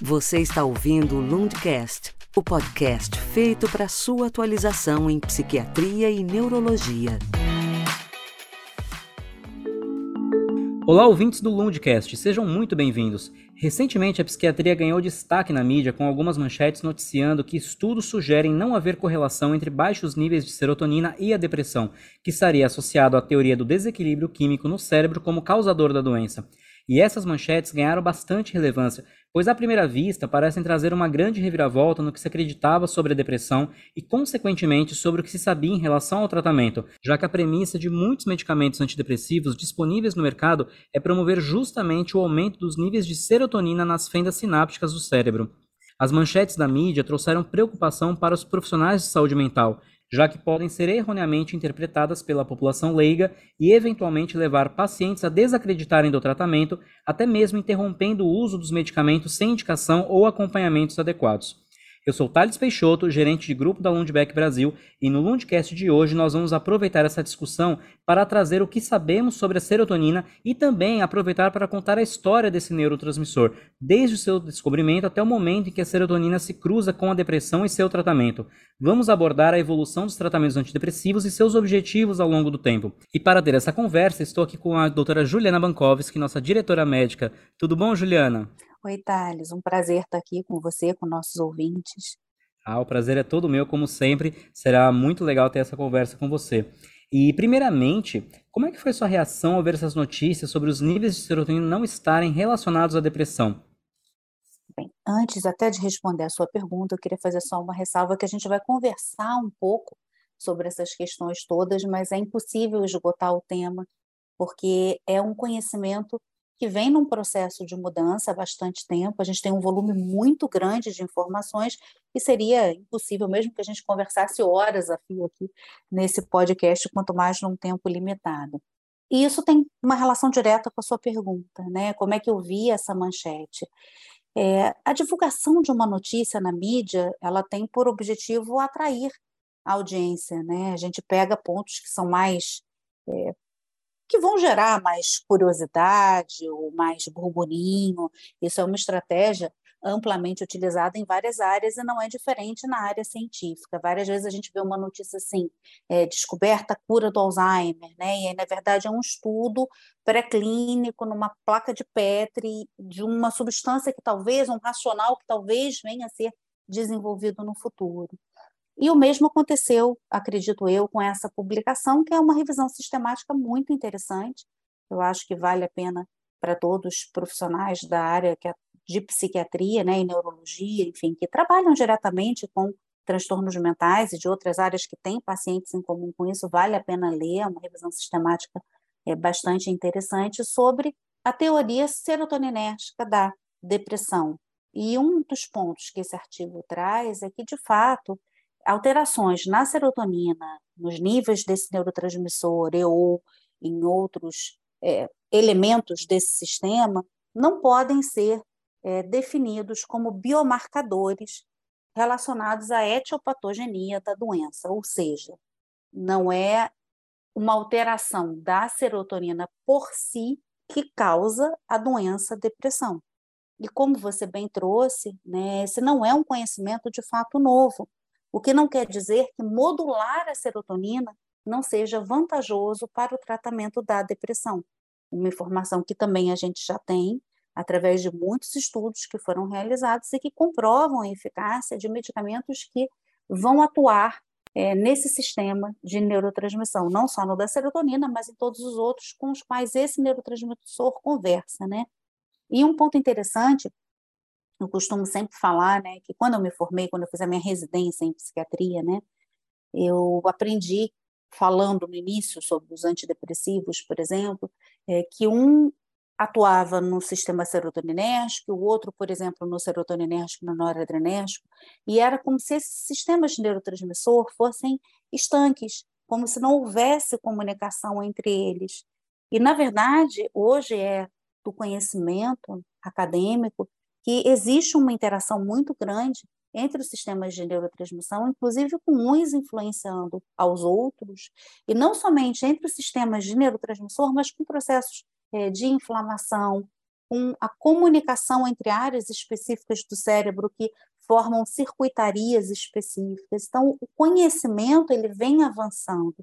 Você está ouvindo o Lundcast, o podcast feito para sua atualização em psiquiatria e neurologia. Olá, ouvintes do Lundcast, sejam muito bem-vindos. Recentemente, a psiquiatria ganhou destaque na mídia com algumas manchetes noticiando que estudos sugerem não haver correlação entre baixos níveis de serotonina e a depressão, que estaria associado à teoria do desequilíbrio químico no cérebro como causador da doença. E essas manchetes ganharam bastante relevância, pois à primeira vista parecem trazer uma grande reviravolta no que se acreditava sobre a depressão e, consequentemente, sobre o que se sabia em relação ao tratamento, já que a premissa de muitos medicamentos antidepressivos disponíveis no mercado é promover justamente o aumento dos níveis de serotonina nas fendas sinápticas do cérebro. As manchetes da mídia trouxeram preocupação para os profissionais de saúde mental, já que podem ser erroneamente interpretadas pela população leiga e eventualmente levar pacientes a desacreditarem do tratamento, até mesmo interrompendo o uso dos medicamentos sem indicação ou acompanhamentos adequados. Eu sou Thales Peixoto, gerente de grupo da Lundbeck Brasil, e no Lundcast de hoje nós vamos aproveitar essa discussão para trazer o que sabemos sobre a serotonina e também aproveitar para contar a história desse neurotransmissor, desde o seu descobrimento até o momento em que a serotonina se cruza com a depressão e seu tratamento. Vamos abordar a evolução dos tratamentos antidepressivos e seus objetivos ao longo do tempo. E para ter essa conversa, estou aqui com a doutora Juliana Bankovski, nossa diretora médica. Tudo bom, Juliana? Oi, Thales, um prazer estar aqui com você, com nossos ouvintes. Ah, o prazer é todo meu, como sempre. Será muito legal ter essa conversa com você. E, primeiramente, como é que foi sua reação ao ver essas notícias sobre os níveis de serotonina não estarem relacionados à depressão? Bem, antes até de responder a sua pergunta, eu queria fazer só uma ressalva que a gente vai conversar um pouco sobre essas questões todas, mas é impossível esgotar o tema, porque é um conhecimento que vem num processo de mudança há bastante tempo. A gente tem um volume muito grande de informações e seria impossível, mesmo que a gente conversasse horas a fio aqui nesse podcast, quanto mais num tempo limitado. E isso tem uma relação direta com a sua pergunta, né? Como é que eu vi essa manchete? É, a divulgação de uma notícia na mídia, ela tem por objetivo atrair a audiência, né? A gente pega pontos que são mais é, que vão gerar mais curiosidade ou mais burburinho. Isso é uma estratégia amplamente utilizada em várias áreas e não é diferente na área científica. Várias vezes a gente vê uma notícia assim, é, descoberta a cura do Alzheimer, né? E aí, na verdade é um estudo pré-clínico numa placa de Petri de uma substância que talvez, um racional que talvez venha a ser desenvolvido no futuro. E o mesmo aconteceu, acredito eu, com essa publicação, que é uma revisão sistemática muito interessante. Eu acho que vale a pena para todos os profissionais da área é de psiquiatria né, e neurologia, enfim, que trabalham diretamente com transtornos mentais e de outras áreas que têm pacientes em comum com isso, vale a pena ler, é uma revisão sistemática é bastante interessante sobre a teoria serotoninérgica da depressão. E um dos pontos que esse artigo traz é que, de fato, alterações na serotonina, nos níveis desse neurotransmissor e ou em outros é, elementos desse sistema, não podem ser é, definidos como biomarcadores relacionados à etiopatogenia da doença, ou seja, não é uma alteração da serotonina por si que causa a doença depressão. E como você bem trouxe, né, esse não é um conhecimento de fato novo. O que não quer dizer que modular a serotonina não seja vantajoso para o tratamento da depressão. Uma informação que também a gente já tem através de muitos estudos que foram realizados e que comprovam a eficácia de medicamentos que vão atuar é, nesse sistema de neurotransmissão, não só no da serotonina, mas em todos os outros com os quais esse neurotransmissor conversa, né? E um ponto interessante eu costumo sempre falar, né, que quando eu me formei, quando eu fiz a minha residência em psiquiatria, né, eu aprendi falando no início sobre os antidepressivos, por exemplo, é, que um atuava no sistema serotoninérgico, o outro, por exemplo, no serotoninérgico, no noradrenérgico, e era como se esses sistemas de neurotransmissor fossem estanques, como se não houvesse comunicação entre eles. E, na verdade, hoje é do conhecimento acadêmico que existe uma interação muito grande entre os sistemas de neurotransmissão, inclusive com uns influenciando aos outros, e não somente entre os sistemas de neurotransmissor, mas com processos é, de inflamação, com a comunicação entre áreas específicas do cérebro que formam circuitarias específicas. Então, o conhecimento ele vem avançando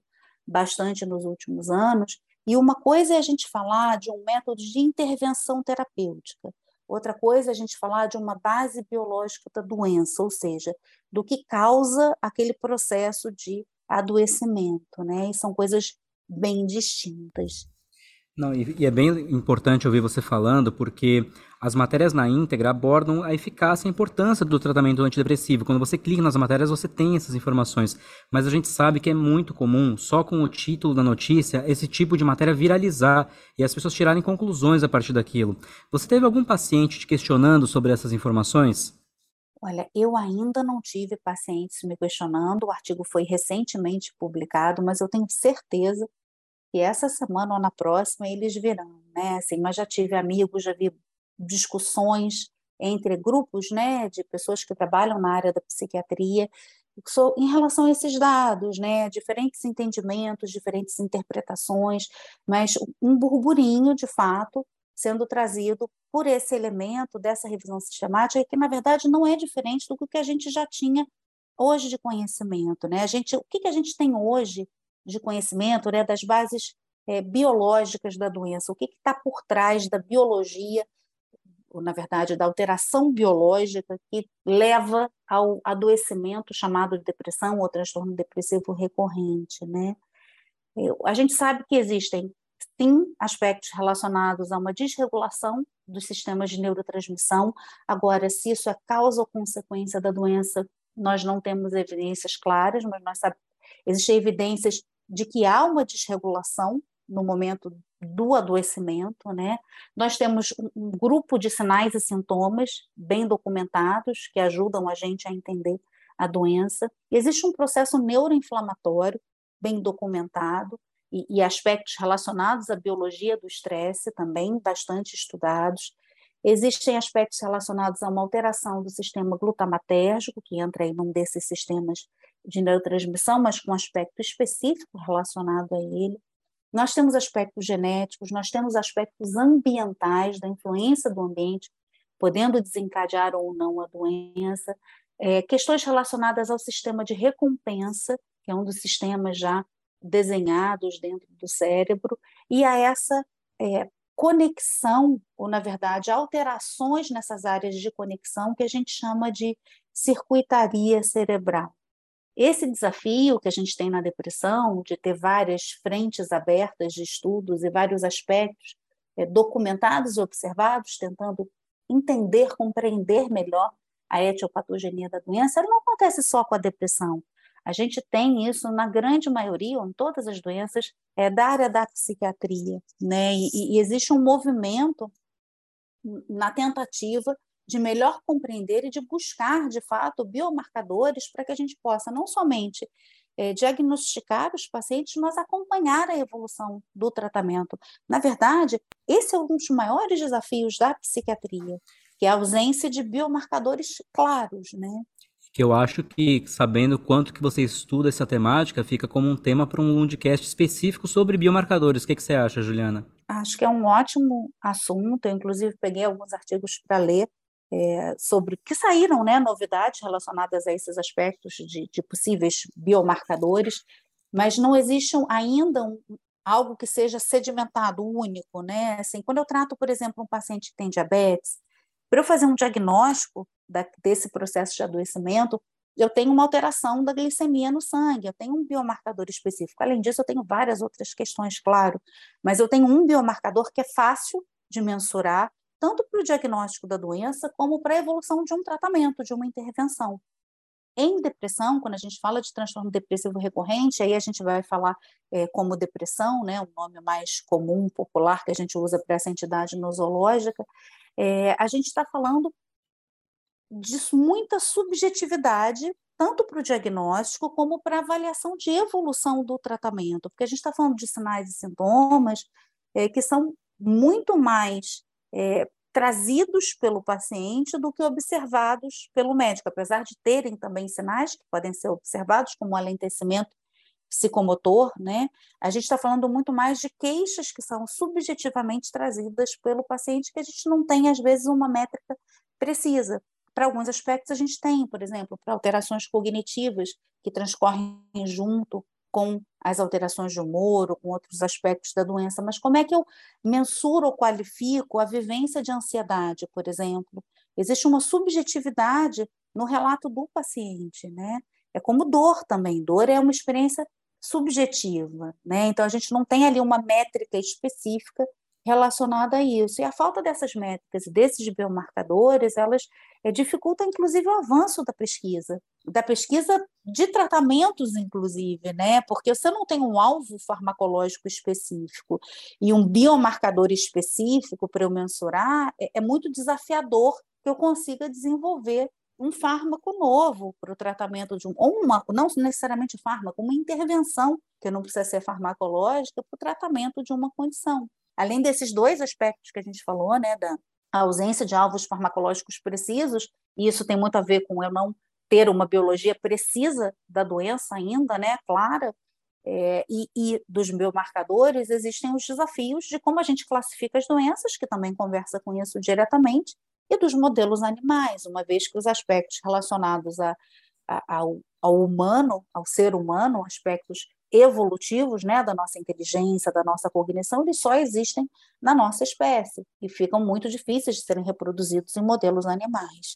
bastante nos últimos anos, e uma coisa é a gente falar de um método de intervenção terapêutica, outra coisa é a gente falar de uma base biológica da doença, ou seja, do que causa aquele processo de adoecimento, né? E são coisas bem distintas. Não, e, e, é bem importante ouvir você falando, porque as matérias na íntegra abordam a eficácia e a importância do tratamento antidepressivo. Quando você clica nas matérias, você tem essas informações. Mas a gente sabe que é muito comum, só com o título da notícia, esse tipo de matéria viralizar e as pessoas tirarem conclusões a partir daquilo. Você teve algum paciente te questionando sobre essas informações? Olha, eu ainda não tive pacientes me questionando, o artigo foi recentemente publicado, mas eu tenho certeza que essa semana ou na próxima eles virão, né? Assim, mas já tive amigos, já vi discussões entre grupos, né, de pessoas que trabalham na área da psiquiatria em relação a esses dados, né, diferentes entendimentos, diferentes interpretações, mas um burburinho de fato sendo trazido por esse elemento dessa revisão sistemática que na verdade não é diferente do que a gente já tinha hoje de conhecimento, né? A gente, o que, que a gente tem hoje de conhecimento né, das bases é, biológicas da doença, o que está por trás da biologia, ou na verdade da alteração biológica que leva ao adoecimento chamado de depressão ou transtorno depressivo recorrente, né? A gente sabe que existem sim aspectos relacionados a uma desregulação dos sistemas de neurotransmissão. Agora, se isso é causa ou consequência da doença, nós não temos evidências claras, mas nós sabemos existem evidências de que há uma desregulação no momento do adoecimento, né? Nós temos um, grupo de sinais e sintomas bem documentados que ajudam a gente a entender a doença. Existe um processo neuroinflamatório bem documentado e, e aspectos relacionados à biologia do estresse também bastante estudados. Existem aspectos relacionados a uma alteração do sistema glutamatérgico, que entra aí num desses sistemas de neurotransmissão, mas com aspecto específico relacionado a ele. Nós temos aspectos genéticos, nós temos aspectos ambientais, da influência do ambiente, podendo desencadear ou não a doença, é, questões relacionadas ao sistema de recompensa, que é um dos sistemas já desenhados dentro do cérebro, e a essa é, conexão, ou na verdade, alterações nessas áreas de conexão que a gente chama de circuitaria cerebral. Esse desafio que a gente tem na depressão, de ter várias frentes abertas de estudos e vários aspectos é, documentados e observados, tentando entender, compreender melhor a etiopatogenia da doença, ela não acontece só com a depressão. A gente tem isso na grande maioria, ou em todas as doenças, é, da área da psiquiatria. Né? E, e existe um movimento na tentativa de melhor compreender e de buscar, de fato, biomarcadores para que a gente possa não somente é, diagnosticar os pacientes, mas acompanhar a evolução do tratamento. Na verdade, esse é um dos maiores desafios da psiquiatria, que é a ausência de biomarcadores claros, né? Que eu acho que, sabendo quanto que você estuda essa temática, fica como um tema para um podcast específico sobre biomarcadores. O que, que você acha, Juliana? Acho que é um ótimo assunto. Eu, inclusive, peguei alguns artigos para ler é, sobre que saíram né, novidades relacionadas a esses aspectos de, de possíveis biomarcadores, mas não existe ainda um, algo que seja sedimentado, único. Né? Assim, quando eu trato, por exemplo, um paciente que tem diabetes, para eu fazer um diagnóstico da, desse processo de adoecimento, eu tenho uma alteração da glicemia no sangue, eu tenho um biomarcador específico. Além disso, eu tenho várias outras questões, claro, mas eu tenho um biomarcador que é fácil de mensurar, tanto para o diagnóstico da doença como para a evolução de um tratamento, de uma intervenção. Em depressão, quando a gente fala de transtorno depressivo recorrente, aí a gente vai falar é, como depressão, né, o nome mais comum, popular, que a gente usa para essa entidade nosológica, é, a gente está falando de muita subjetividade, tanto para o diagnóstico como para a avaliação de evolução do tratamento, porque a gente está falando de sinais e sintomas é, que são muito mais é, trazidos pelo paciente do que observados pelo médico, apesar de terem também sinais que podem ser observados, como alentecimento psicomotor, né? A gente está falando muito mais de queixas que são subjetivamente trazidas pelo paciente, que a gente não tem, às vezes, uma métrica precisa. Para alguns aspectos, a gente tem, por exemplo, para alterações cognitivas que transcorrem junto com as alterações de humor ou com outros aspectos da doença, mas como é que eu mensuro ou qualifico a vivência de ansiedade, por exemplo? Existe uma subjetividade no relato do paciente, né? É como dor também. Dor é uma experiência subjetiva, né? Então a gente não tem ali uma métrica específica relacionada a isso. E a falta dessas métricas e desses biomarcadores, elas é, dificultam, inclusive, o avanço da pesquisa, da pesquisa de tratamentos, inclusive, né? Porque você não tem um alvo farmacológico específico e um biomarcador específico para eu mensurar, é, é muito desafiador que eu consiga desenvolver um fármaco novo para o tratamento de um, ou uma, não necessariamente fármaco, uma intervenção, que não precisa ser farmacológica, para o tratamento de uma condição. Além desses dois aspectos que a gente falou, né, da ausência de alvos farmacológicos precisos, e isso tem muito a ver com eu não ter uma biologia precisa da doença ainda, né, clara, é, e, e, dos biomarcadores, existem os desafios de como a gente classifica as doenças, que também conversa com isso diretamente, e dos modelos animais, uma vez que os aspectos relacionados a, a, ao, ao humano, ao ser humano, aspectos evolutivos né, da nossa inteligência, da nossa cognição, eles só existem na nossa espécie e ficam muito difíceis de serem reproduzidos em modelos animais.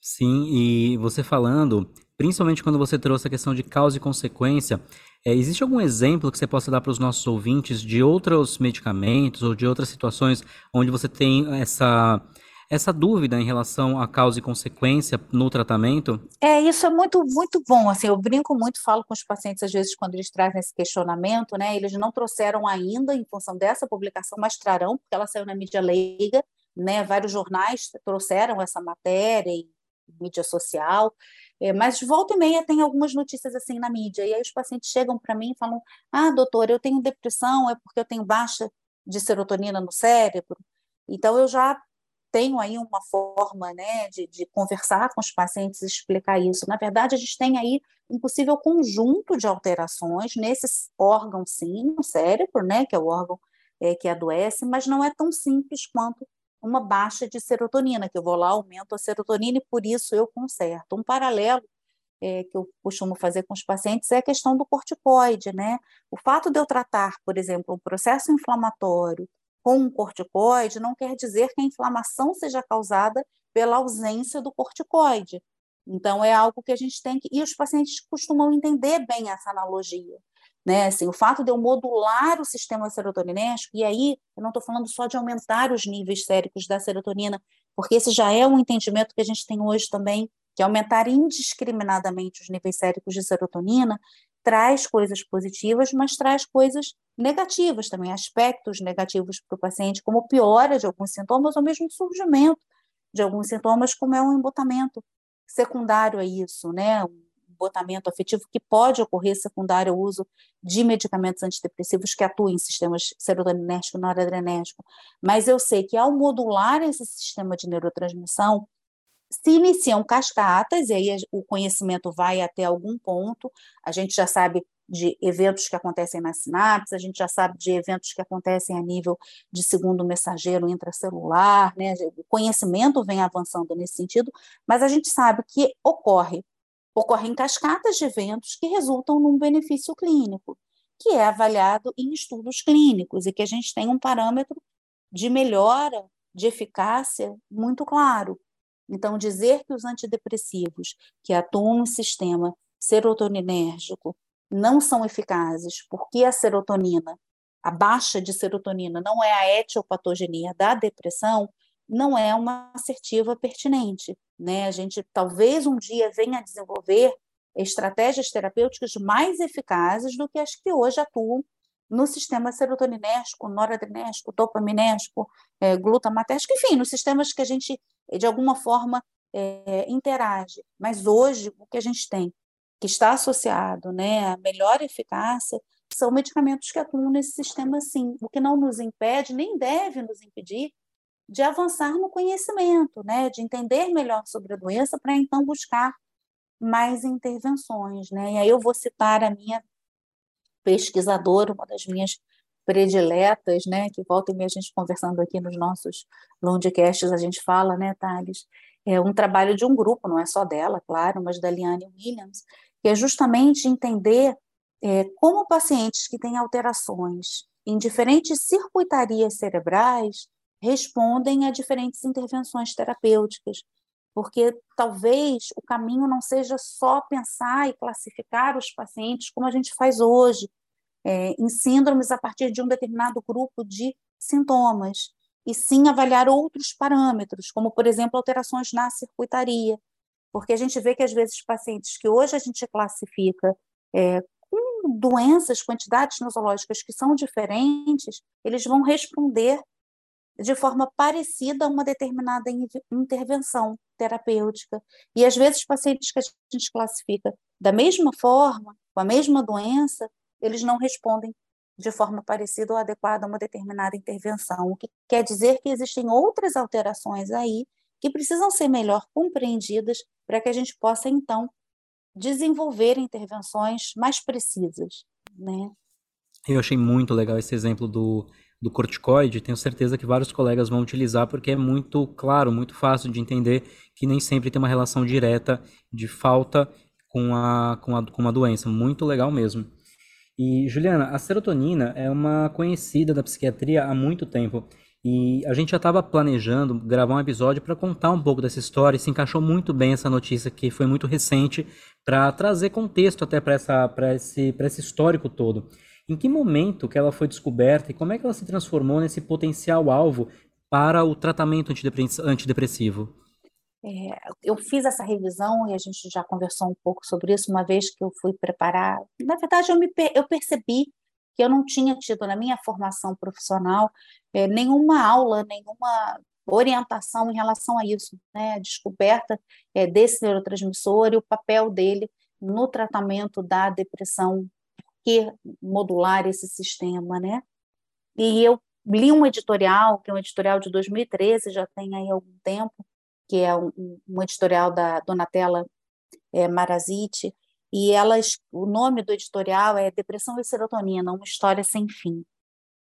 Sim, e você falando, principalmente quando você trouxe a questão de causa e consequência, é, existe algum exemplo que você possa dar para os nossos ouvintes de outros medicamentos ou de outras situações onde você tem essa essa dúvida em relação à causa e consequência no tratamento? É, isso é muito, muito bom. Assim, eu brinco muito, falo com os pacientes, às vezes, quando eles trazem esse questionamento, né? Eles não trouxeram ainda, em função dessa publicação, mas trarão, porque ela saiu na mídia leiga, né? Vários jornais trouxeram essa matéria em mídia social. É, mas de volta e meia tem algumas notícias assim na mídia, e aí os pacientes chegam para mim e falam: Ah, doutor, eu tenho depressão, é porque eu tenho baixa de serotonina no cérebro. Então eu já tenho aí uma forma né, de, de conversar com os pacientes e explicar isso. Na verdade, a gente tem aí um possível conjunto de alterações nesse órgão, sim, no cérebro, né, que é o órgão é, que adoece, mas não é tão simples quanto uma baixa de serotonina, que eu vou lá, aumento a serotonina e por isso eu conserto. Um paralelo é, que eu costumo fazer com os pacientes é a questão do corticoide, né? O fato de eu tratar, por exemplo, um processo inflamatório com um corticoide não quer dizer que a inflamação seja causada pela ausência do corticoide. Então, é algo que a gente tem que. E os pacientes costumam entender bem essa analogia. Né? Assim, o fato de eu modular o sistema serotoninérgico, e aí eu não estou falando só de aumentar os níveis séricos da serotonina, porque esse já é um entendimento que a gente tem hoje também, que aumentar indiscriminadamente os níveis séricos de serotonina traz coisas positivas, mas traz coisas negativas também, aspectos negativos para o paciente, como piora de alguns sintomas ou mesmo surgimento de alguns sintomas, como é um embotamento secundário a isso, né? Um embotamento afetivo que pode ocorrer secundário ao uso de medicamentos antidepressivos que atuam em sistemas serotoninérgico e noradrenérgico. Mas eu sei que ao modular esse sistema de neurotransmissão, se iniciam cascatas, e aí o conhecimento vai até algum ponto, a gente já sabe de eventos que acontecem nas sinapses, a gente já sabe de eventos que acontecem a nível de segundo mensageiro intracelular, né? o conhecimento vem avançando nesse sentido, mas a gente sabe que ocorre, ocorrem cascatas de eventos que resultam num benefício clínico, que é avaliado em estudos clínicos e que a gente tem um parâmetro de melhora de eficácia muito claro. Então, dizer que os antidepressivos que atuam no sistema serotoninérgico não são eficazes porque a serotonina, a baixa de serotonina, não é a etiopatogenia da depressão, não é uma assertiva pertinente. Né? A gente talvez um dia venha a desenvolver estratégias terapêuticas mais eficazes do que as que hoje atuam no sistema serotoninérgico, noradrenérgico, dopaminérgico, é, enfim, nos sistemas que a gente, de alguma forma, é, interage. Mas hoje, o que a gente tem que está associado né, a melhor eficácia, são medicamentos que atuam nesse sistema sim, o que não nos impede, nem deve nos impedir, de avançar no conhecimento, né, de entender melhor sobre a doença, para então buscar mais intervenções, né? E aí eu vou citar a minha pesquisadora, uma das minhas prediletas, né, que volta e meia a gente conversando aqui nos nossos longcasts, a gente fala, né, Thales, é um trabalho de um grupo, não é só dela, claro, mas da Liane Williams, que é justamente entender é, como pacientes que têm alterações em diferentes circuitarias cerebrais respondem a diferentes intervenções terapêuticas, porque talvez o caminho não seja só pensar e classificar os pacientes como a gente faz hoje, é, em síndromes a partir de um determinado grupo de sintomas, e sim avaliar outros parâmetros, como, por exemplo, alterações na circuitaria, porque a gente vê que, às vezes, pacientes que hoje a gente classifica é, com doenças, quantidades nosológicas que são diferentes, eles vão responder de forma parecida a uma determinada intervenção terapêutica. E às vezes pacientes que a gente classifica da mesma forma, com a mesma doença, eles não respondem de forma parecida ou adequada a uma determinada intervenção, o que quer dizer que existem outras alterações aí que precisam ser melhor compreendidas para que a gente possa então desenvolver intervenções mais precisas, né? Eu achei muito legal esse exemplo do do corticoide, tenho certeza que vários colegas vão utilizar porque é muito claro, muito fácil de entender que nem sempre tem uma relação direta de falta com a, com a, com uma doença. Muito legal mesmo. E, Juliana, a serotonina é uma conhecida da psiquiatria há muito tempo. E a gente já estava planejando gravar um episódio para contar um pouco dessa história e se encaixou muito bem essa notícia que foi muito recente para trazer contexto até para esse, esse histórico todo. Em que momento que ela foi descoberta e como é que ela se transformou nesse potencial alvo para o tratamento antidepressivo? É, eu fiz essa revisão e a gente já conversou um pouco sobre isso uma vez que eu fui preparar. Na verdade, eu, me, eu percebi que eu não tinha tido na minha formação profissional é, nenhuma aula, nenhuma orientação em relação a isso, né? A descoberta é, desse neurotransmissor e o papel dele no tratamento da depressão que modular esse sistema, né? E eu li um editorial, que é um editorial de 2013, já tem aí algum tempo, que é um, um editorial da Donatella é, Marazzi, e elas, o nome do editorial é Depressão e Serotonina, uma história sem fim.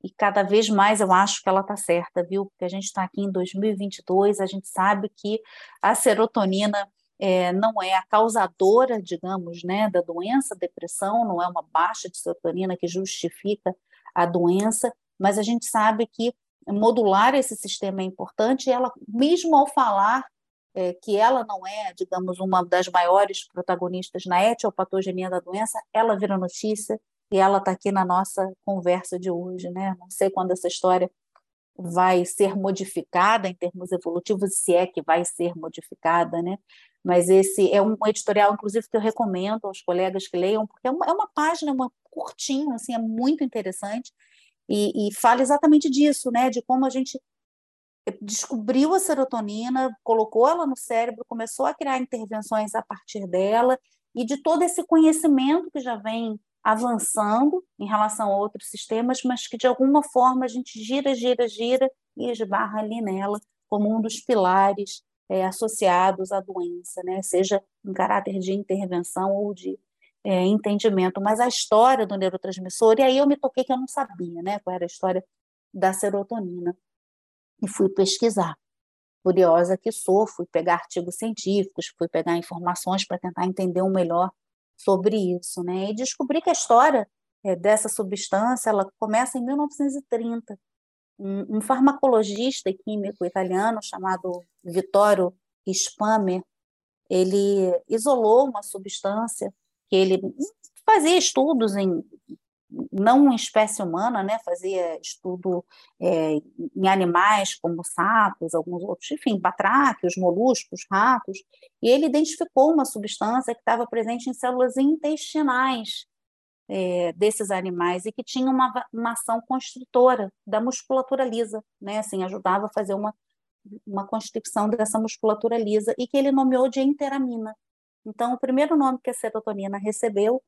E cada vez mais eu acho que ela está certa, viu? Porque a gente está aqui em 2022, a gente sabe que a serotonina é, não é a causadora, digamos, né, da doença, depressão, não é uma baixa de serotonina que justifica a doença, mas a gente sabe que modular esse sistema é importante e ela, mesmo ao falar é, que ela não é, digamos, uma das maiores protagonistas na etiopatogenia da doença, ela vira notícia e ela está aqui na nossa conversa de hoje, né? Não sei quando essa história vai ser modificada em termos evolutivos, se é que vai ser modificada, né? Mas esse é um editorial, inclusive, que eu recomendo aos colegas que leiam, porque é uma, é uma página, uma curtinha, assim, é muito interessante, e, e fala exatamente disso, né, de como a gente descobriu a serotonina, colocou ela no cérebro, começou a criar intervenções a partir dela, e de todo esse conhecimento que já vem avançando em relação a outros sistemas, mas que de alguma forma a gente gira, gira, gira e esbarra ali nela como um dos pilares é, associados à doença, né? seja em caráter de intervenção ou de é, entendimento. Mas a história do neurotransmissor, e aí eu me toquei que eu não sabia né, qual era a história da serotonina, e fui pesquisar. Curiosa que sou, fui pegar artigos científicos, fui pegar informações para tentar entender um melhor sobre isso, né? E descobri que a história é, dessa substância ela começa em 1930, um, um farmacologista e químico italiano chamado Vittorio Spamer, ele isolou uma substância que ele fazia estudos em não em espécie humana, né? Fazia estudo é, em animais como sapos, alguns outros, enfim, batráquios, moluscos, ratos, e ele identificou uma substância que estava presente em células intestinais é, desses animais e que tinha uma, uma ação construtora da musculatura lisa, né? Assim, ajudava a fazer uma, uma constricção dessa musculatura lisa e que ele nomeou de enteramina. Então, o primeiro nome que a serotonina recebeu,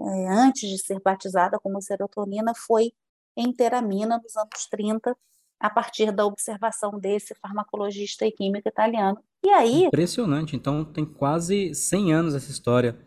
é, antes de ser batizada como serotonina, foi enteramina, nos anos 30, a partir da observação desse farmacologista e químico italiano. E aí... Impressionante, então tem quase 100 anos essa história.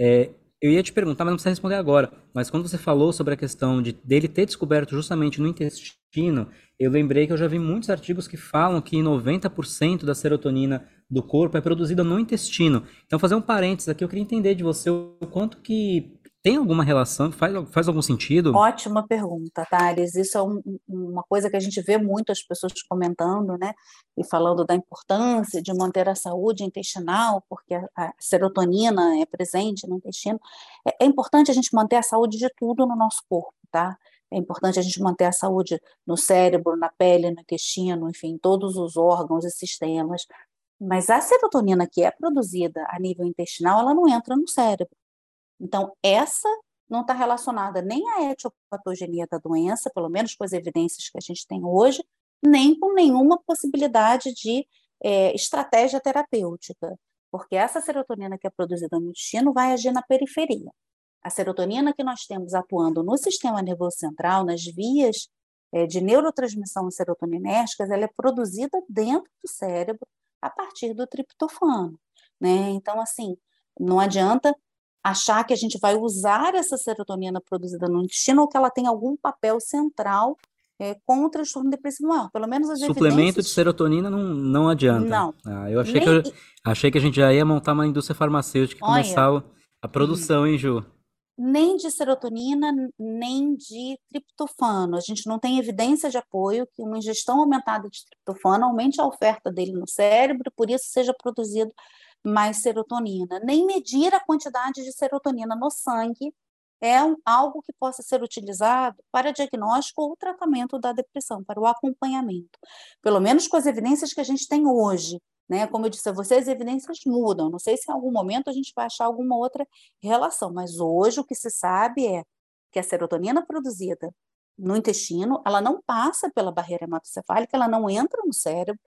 É, eu ia te perguntar, mas não precisa responder agora. Mas quando você falou sobre a questão de dele ter descoberto justamente no intestino, eu lembrei que eu já vi muitos artigos que falam que 90% da serotonina do corpo é produzida no intestino. Então, fazer um parênteses aqui, eu queria entender de você o quanto que tem alguma relação, faz, faz algum sentido? Ótima pergunta, Thales. Isso é um, uma coisa que a gente vê muito as pessoas comentando, né? E falando da importância de manter a saúde intestinal, porque a, a serotonina é presente no intestino. É, é importante a gente manter a saúde de tudo no nosso corpo, tá? É importante a gente manter a saúde no cérebro, na pele, no intestino, enfim, todos os órgãos e sistemas. Mas a serotonina que é produzida a nível intestinal, ela não entra no cérebro. Então, essa não está relacionada nem à etiopatogenia da doença, pelo menos com as evidências que a gente tem hoje, nem com nenhuma possibilidade de é, estratégia terapêutica, porque essa serotonina que é produzida no intestino vai agir na periferia. A serotonina que nós temos atuando no sistema nervoso central, nas vias é, de neurotransmissão serotoninérgicas, ela é produzida dentro do cérebro a partir do triptofano. Né? Então, assim, não adianta achar que a gente vai usar essa serotonina produzida no intestino ou que ela tem algum papel central é, com o transtorno depressivo maior. Pelo menos as Suplemento evidências... de serotonina não, não adianta. Não. Ah, eu achei, Nem... que eu, achei que a gente já ia montar uma indústria farmacêutica e começar a produção, hum. hein, Ju? Nem de serotonina, nem de triptofano. A gente não tem evidência de apoio que uma ingestão aumentada de triptofano aumente a oferta dele no cérebro, por isso seja produzido mais serotonina. Nem medir a quantidade de serotonina no sangue é um, algo que possa ser utilizado para diagnóstico ou tratamento da depressão, para o acompanhamento. Pelo menos com as evidências que a gente tem hoje. Né? Como eu disse a vocês, as evidências mudam. Não sei se em algum momento a gente vai achar alguma outra relação, mas hoje o que se sabe é que a serotonina produzida no intestino, ela não passa pela barreira hematocefálica, ela não entra no cérebro,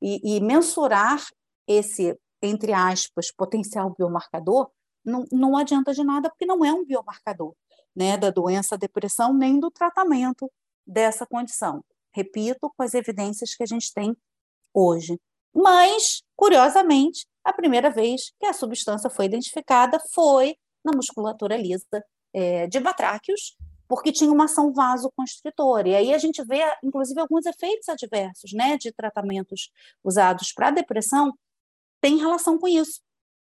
e, e mensurar esse, entre aspas, potencial biomarcador não, não adianta de nada, porque não é um biomarcador né, da doença, depressão, nem do tratamento dessa condição. Repito, com as evidências que a gente tem hoje. Mas, curiosamente, a primeira vez que a substância foi identificada foi na musculatura lisa é, de batráquios, porque tinha uma ação vasoconstritora. E aí a gente vê, inclusive, alguns efeitos adversos né, de tratamentos usados para depressão, tem relação com isso.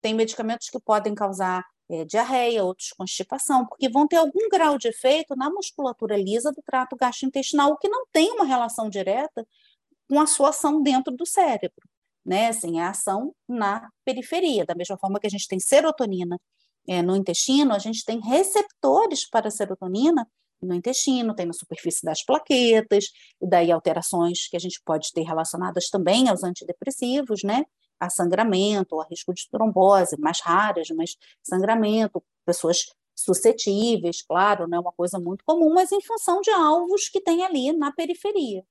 Tem medicamentos que podem causar é, diarreia, outros constipação, porque vão ter algum grau de efeito na musculatura lisa do trato gastrointestinal, o que não tem uma relação direta com a sua ação dentro do cérebro. Né? Assim, é a ação na periferia. Da mesma forma que a gente tem serotonina é, no intestino, a gente tem receptores para serotonina no intestino, tem na superfície das plaquetas, e daí alterações que a gente pode ter relacionadas também aos antidepressivos, né? A sangramento, a risco de trombose, mais raras, mas sangramento, pessoas suscetíveis, claro, não é uma coisa muito comum, mas em função de alvos que tem ali na periferia,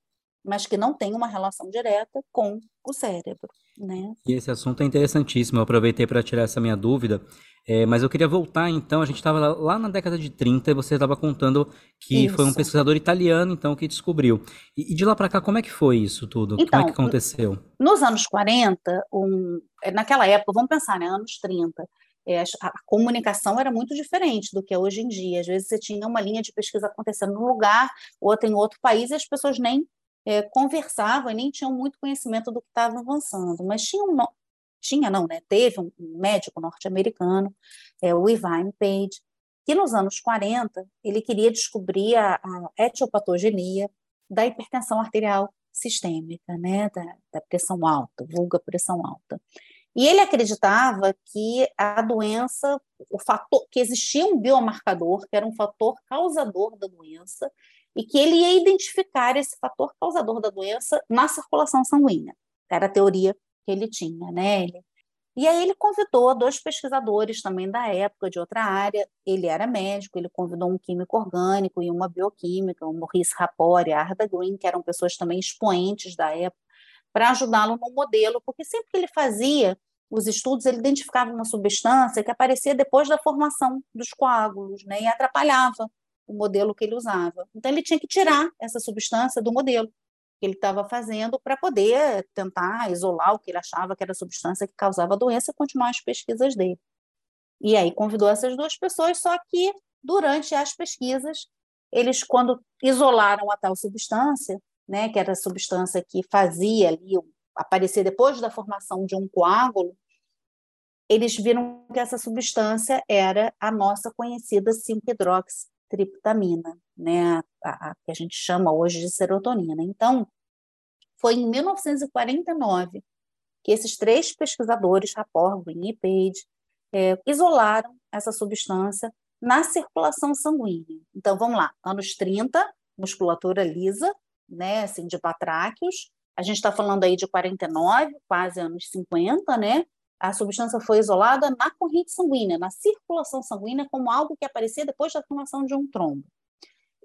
mas que não tem uma relação direta com o cérebro. Né? E esse assunto é interessantíssimo, eu aproveitei para tirar essa minha dúvida, é, mas eu queria voltar então, a gente estava lá na década de 30 e você estava contando que isso. foi um pesquisador italiano então que descobriu. E, e de lá para cá, como é que foi isso tudo? Então, como é que então, aconteceu? Nos anos 40, um, é, naquela época, vamos pensar, né, anos 30, é, a comunicação era muito diferente do que é hoje em dia. Às vezes você tinha uma linha de pesquisa acontecendo num lugar, outra em outro país, e as pessoas nem é, conversavam e nem tinham muito conhecimento do que estava avançando. Mas tinha um, tinha não, né? Teve um médico norte-americano, é, o Irvine Page, que nos anos 40 ele queria descobrir a, a etiopatogenia da hipertensão arterial sistêmica, né? Da, da pressão alta, vulga pressão alta. E ele acreditava que a doença, o fator, que existia um biomarcador, que era um fator causador da doença, e que ele ia identificar esse fator causador da doença na circulação sanguínea. Era a teoria que ele tinha, né? Ele, e aí ele convidou dois pesquisadores também da época, de outra área. Ele era médico, ele convidou um químico orgânico e uma bioquímica, o Maurice Rapport e a Arda Green, que eram pessoas também expoentes da época, para ajudá-lo no modelo, porque sempre que ele fazia os estudos, ele identificava uma substância que aparecia depois da formação dos coágulos, né, e atrapalhava o modelo que ele usava. Então, ele tinha que tirar essa substância do modelo que ele estava fazendo para poder tentar isolar o que ele achava que era a substância que causava a doença e continuar as pesquisas dele. E aí convidou essas duas pessoas, só que durante as pesquisas, eles, quando isolaram a tal substância, né, que era a substância que fazia ali aparecer depois da formação de um coágulo, eles viram que essa substância era a nossa conhecida 5-hidroxitriptamina, né, a, a, que a gente chama hoje de serotonina. Então, foi em 1949 que esses três pesquisadores, Rapport, Green e Page, é, isolaram essa substância na circulação sanguínea. Então, vamos lá, anos 30, musculatura lisa, né, assim, de batráquios, a gente está falando aí de 49, quase anos 50, né? A substância foi isolada na corrente sanguínea, na circulação sanguínea, como algo que aparecia depois da formação de um trombo.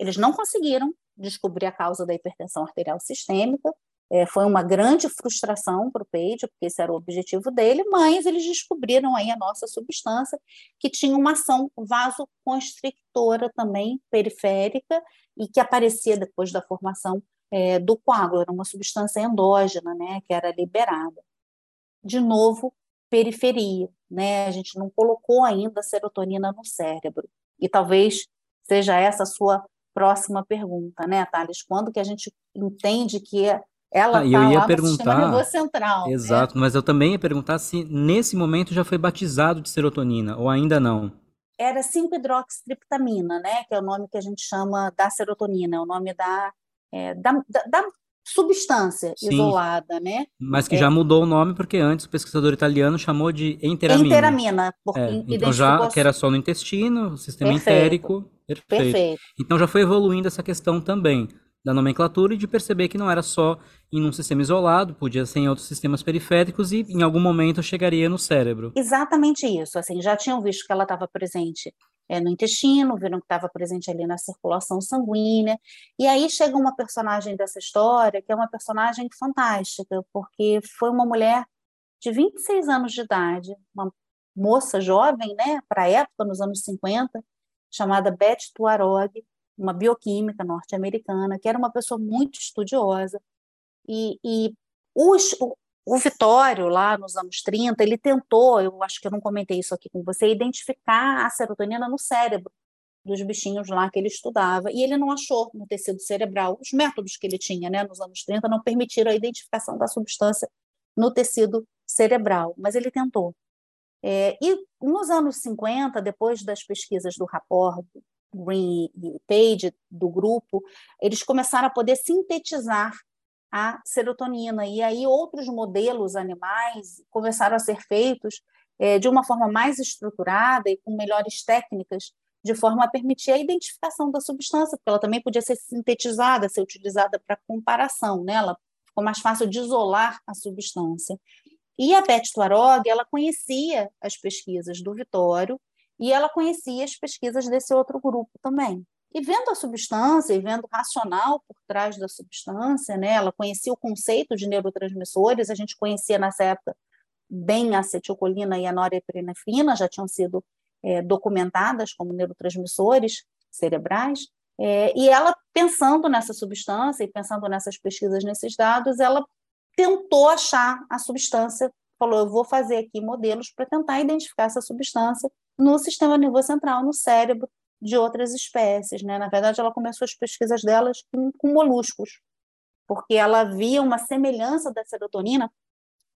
Eles não conseguiram descobrir a causa da hipertensão arterial sistêmica, é, foi uma grande frustração para o Page, porque esse era o objetivo dele, mas eles descobriram aí a nossa substância, que tinha uma ação vasoconstrictora também, periférica, e que aparecia depois da formação é, do coágulo, era uma substância endógena, né, que era liberada. De novo, periferia, né, a gente não colocou ainda a serotonina no cérebro, e talvez seja essa a sua próxima pergunta, né, Thales? Quando que a gente entende que ela ah, tá eu ia lá perguntar, central. Né? Exato, né? mas eu também ia perguntar se nesse momento já foi batizado de serotonina ou ainda não. Era 5-hidroxitriptamina, né? Que é o nome que a gente chama da serotonina, é o nome da, é, da, da, da, substância Sim, isolada, né? Mas que é. já mudou o nome porque antes o pesquisador italiano chamou de enteramina. Enteramina, porque é, então já que era só no intestino, sistema Perfeito. entérico. Perfeito. Perfeito. Então já foi evoluindo essa questão também da nomenclatura e de perceber que não era só em um sistema isolado, podia ser em outros sistemas periféricos e em algum momento chegaria no cérebro. Exatamente isso. Assim, já tinham visto que ela estava presente é, no intestino, viram que estava presente ali na circulação sanguínea. E aí chega uma personagem dessa história que é uma personagem fantástica, porque foi uma mulher de 26 anos de idade, uma moça jovem, né, para a época, nos anos 50, chamada Beth Tuarog, uma bioquímica norte-americana, que era uma pessoa muito estudiosa. E, e os, o, o Vitório, lá nos anos 30, ele tentou, eu acho que eu não comentei isso aqui com você, identificar a serotonina no cérebro dos bichinhos lá que ele estudava, e ele não achou no tecido cerebral. Os métodos que ele tinha né, nos anos 30 não permitiram a identificação da substância no tecido cerebral, mas ele tentou. É, e nos anos 50, depois das pesquisas do Rapport, Green e Page, do grupo, eles começaram a poder sintetizar a serotonina. E aí outros modelos animais começaram a ser feitos é, de uma forma mais estruturada e com melhores técnicas, de forma a permitir a identificação da substância, porque ela também podia ser sintetizada, ser utilizada para comparação, né? ela ficou mais fácil de isolar a substância. E a Beth Tuarog, ela conhecia as pesquisas do Vitório e ela conhecia as pesquisas desse outro grupo também. E vendo a substância e vendo o racional por trás da substância, né, ela conhecia o conceito de neurotransmissores, a gente conhecia nessa época bem a acetilcolina e a norepinefrina, já tinham sido é, documentadas como neurotransmissores cerebrais, é, e ela, pensando nessa substância e pensando nessas pesquisas, nesses dados, ela tentou achar a substância, falou, eu vou fazer aqui modelos para tentar identificar essa substância no sistema nervoso central, no cérebro de outras espécies. Né? Na verdade, ela começou as pesquisas delas com, com moluscos, porque ela via uma semelhança da serotonina